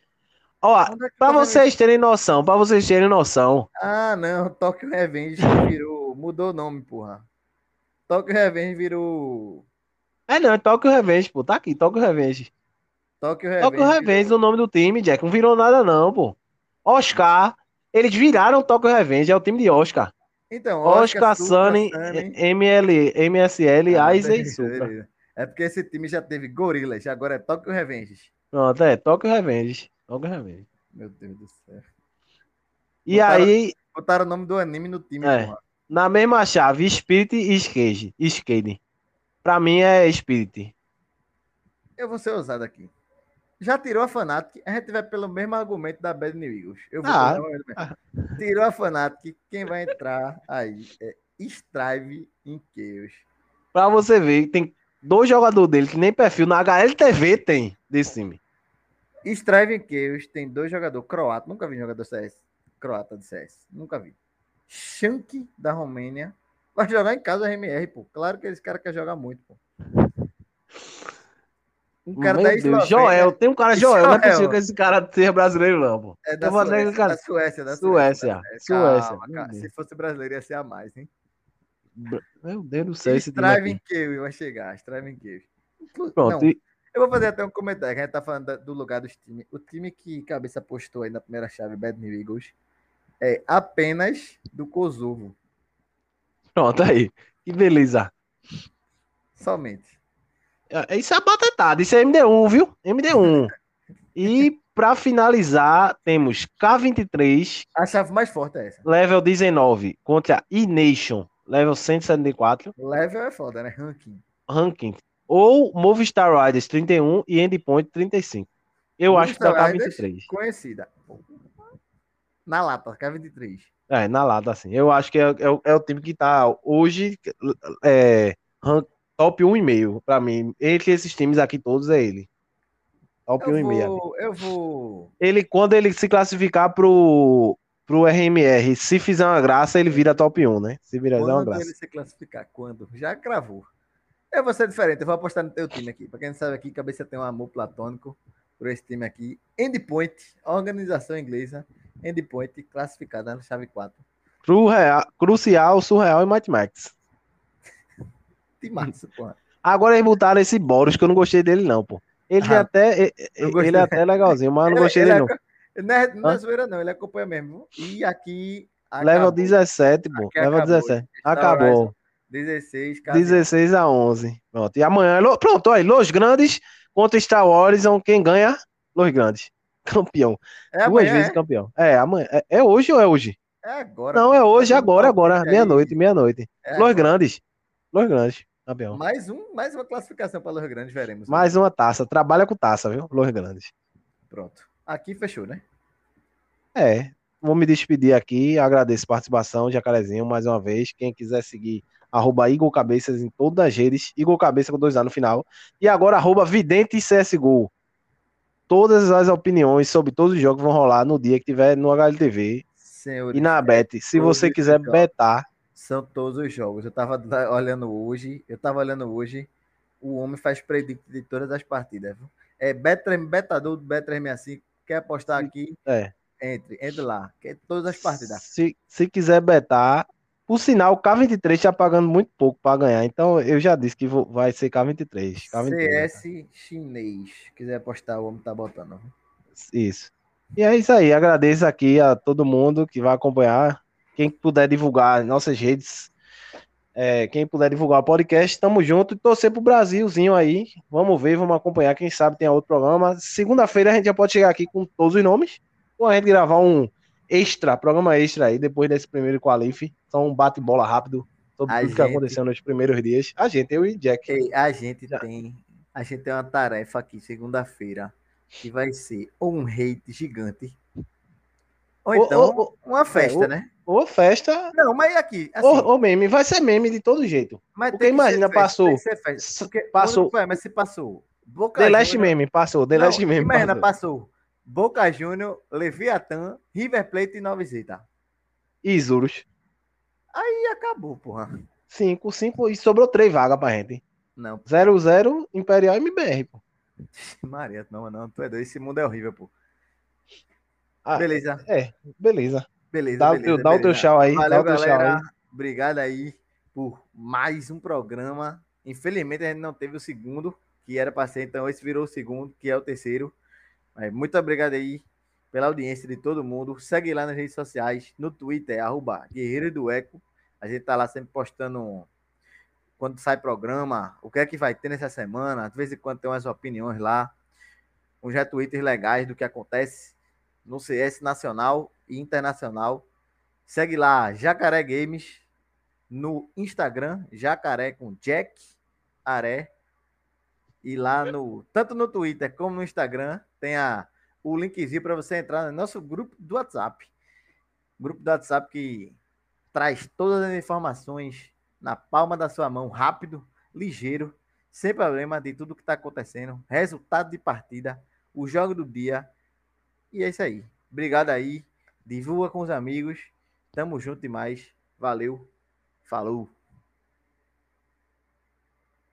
Ó, é pra Tokyo vocês terem noção, pra vocês terem noção. Ah, não. Tokyo Revenge virou. Mudou o nome, porra. Tokyo Revenge virou. É não, é Tóquio Revenge, pô. Tá aqui, Tóquio Revenge. Tokyo Revenge. Tóquio Revenge, o nome do time, Jack. Não virou nada, não, pô. Oscar. Eles viraram Tóquio Revenge, é o time de Oscar. Então, Oscar, Supra, Sunny, Sunny. ML, MSL, Ah, Aiza e Supra. É porque esse time já teve Gorilas, agora é Tokyo Revenge. Pronto, é, Tóquio Revenge. Revenge. Meu Deus do céu. E Botaram- aí, Botaram o nome do anime no time, É. porra. na mesma chave, Spirit e Skate. Skate. Pra mim é Spirit. Eu vou ser ousado aqui. Já tirou a Fnatic, a gente vai pelo mesmo argumento da Bad New Eagles. Eu vou Ah. Tirou a Fnatic, quem vai entrar aí é Strive em Chaos. Pra você ver, tem dois jogadores dele que nem perfil na HLTV tem desse time. Chaos tem dois jogadores croatas. Nunca vi jogador CS. Croata de CS. Nunca vi. Shank da Romênia. Vai jogar em casa RMR, pô. Claro que esse cara quer jogar muito, pô. Um cara Meu da Deus, Eslovênia. Joel, tem um cara Joel, não é Joel. possível que esse cara seja brasileiro, não, pô. É da Eu Suécia, da Suécia, da Suécia, Suécia. Calma. Deus. Se fosse brasileiro, ia ser a mais, hein? Meu Deus do céu, esse aqui. Kill vai chegar. Strive Kill. Pronto, Não, e- eu vou fazer até um comentário, que a gente tá falando do lugar dos times. O time que Cabeça postou aí na primeira chave, Bad New Eagles, é apenas do Kosovo. pronto aí. Que beleza. Somente. É, Isso é batetada, isso é MD1, viu? MD1. E pra finalizar, temos K23, A chave mais forte é essa. level 19, contra E-Nation, level 174, Level é foda, né? Ranking. ranking. Ou Movistar Riders 31 e Endpoint 35. Eu acho que dá Movistar Riders, K23. Conhecida. Na lata, K23. É, na lata, assim. Eu acho que é, é o- é o time que tá hoje é, top 1,5 pra mim. Entre esses times aqui todos é ele. Top Eu 1,5. vou, eu vou. Ele, quando ele se classificar pro, pro RMR, se fizer uma graça, ele vira top 1, né? Se virar uma graça. ele se classificar? Quando? Já cravou. Eu vou ser diferente, eu vou apostar no teu time aqui. Pra quem não sabe aqui, cabeça tem um amor platônico por esse time aqui. Endpoint, organização inglesa. Endpoint, classificada na chave 4. Cru real, crucial, surreal e Might Max. <laughs> Timaço, pô. Agora eles botaram esse Boros, que eu não gostei dele, não, pô. Ele, ah, é, até, ele é até legalzinho, mas eu não gostei dele, não. Não é, não é zoeira, não. Ele acompanha mesmo. E aqui. Acabou. Level 17, pô. Aqui Level acabou. 17. Acabou. 16, 16 a 11. Pronto. E amanhã. Pronto, aí. Los Grandes contra Star Wars. Quem ganha? Los Grandes. <laughs> Campeão. É Duas vezes é? campeão. É, amanhã. É, é, hoje ou é hoje? É agora. Não, é hoje, agora, agora. Meia-noite, meia-noite. É Los Grandes. Los Grandes. Campeão. Mais, um, mais uma classificação para Los Grandes, veremos. Mais uma taça. Trabalha com taça, viu? Los Grandes. Pronto. Aqui fechou, né? É. Vou me despedir aqui. Agradeço a participação, Jacarezinho, mais uma vez. Quem quiser seguir, arroba Igor Cabeças em todas as redes. Igor Cabeça com dois A no final. E agora, arroba Vidente CSGO. Todas as opiniões sobre todos os jogos vão rolar no dia que tiver no HLTV. Senhores, e na Bet. Se você quiser betar. São todos os jogos. Eu tava olhando hoje. Eu tava olhando hoje. O homem faz predict de todas as partidas. É Bet3, Betador do Bet365. Quer apostar aqui? É. Entre, entre lá. Que é todas as partidas. Se, se quiser betar, por sinal, o K23 está pagando muito pouco para ganhar. Então eu já disse que vou, vai ser K23. K23 CS né? chinês. Quiser apostar, o homem tá botando. Isso. E é isso aí. Agradeço aqui a todo mundo que vai acompanhar. Quem puder divulgar nossas redes, é, quem puder divulgar o podcast, tamo junto e torcer pro Brasilzinho aí. Vamos ver, vamos acompanhar. Quem sabe tem outro programa. Segunda-feira a gente já pode chegar aqui com todos os nomes ou a gente gravar um extra, programa extra aí, depois desse primeiro qualife. Só um bate-bola rápido sobre a tudo gente... que aconteceu nos primeiros dias. A gente, eu e Jack. Ei, a gente Já. tem. A gente tem uma tarefa aqui, segunda-feira, que vai ser um hate gigante. Ou então, uma festa, é, né? Ou festa. Não, mas aqui. Assim, ou, ou, meme, vai ser meme de todo jeito. Mas Porque imagina, passou. Porque, passou. Foi, mas se passou. Boca The Last Meme, passou. The Last Meme. Imagina, passou. passou. Boca Júnior, Leviatã, River Plate e Nova Zeta. E Isurus. Aí acabou, porra. 5, 5 e sobrou 3 vagas pra gente. Não. 0-0 Imperial MBR, pô. Maria, não, não, tu é doido. Esse mundo é horrível, pô. Ah, beleza. É, beleza. Beleza, dá, beleza, o teu, dá o teu tchau aí. Valeu, galera. Aí. Obrigado aí por mais um programa. Infelizmente a gente não teve o segundo, que era para ser, então esse virou o segundo, que é o terceiro. Muito obrigado aí pela audiência de todo mundo. Segue lá nas redes sociais, no Twitter, arroba Guerreiro do Eco. A gente tá lá sempre postando quando sai programa, o que é que vai ter nessa semana. De vez em quando tem umas opiniões lá, uns retweets legais do que acontece no CS nacional e internacional. Segue lá, Jacaré Games, no Instagram, Jacaré com Jack Aré. E lá no, tanto no Twitter como no Instagram, tem a, o linkzinho para você entrar no nosso grupo do WhatsApp. Grupo do WhatsApp que traz todas as informações na palma da sua mão, rápido, ligeiro, sem problema de tudo que está acontecendo, resultado de partida, o jogo do dia. E é isso aí. Obrigado aí. Divulga com os amigos. Tamo junto demais. Valeu. Falou.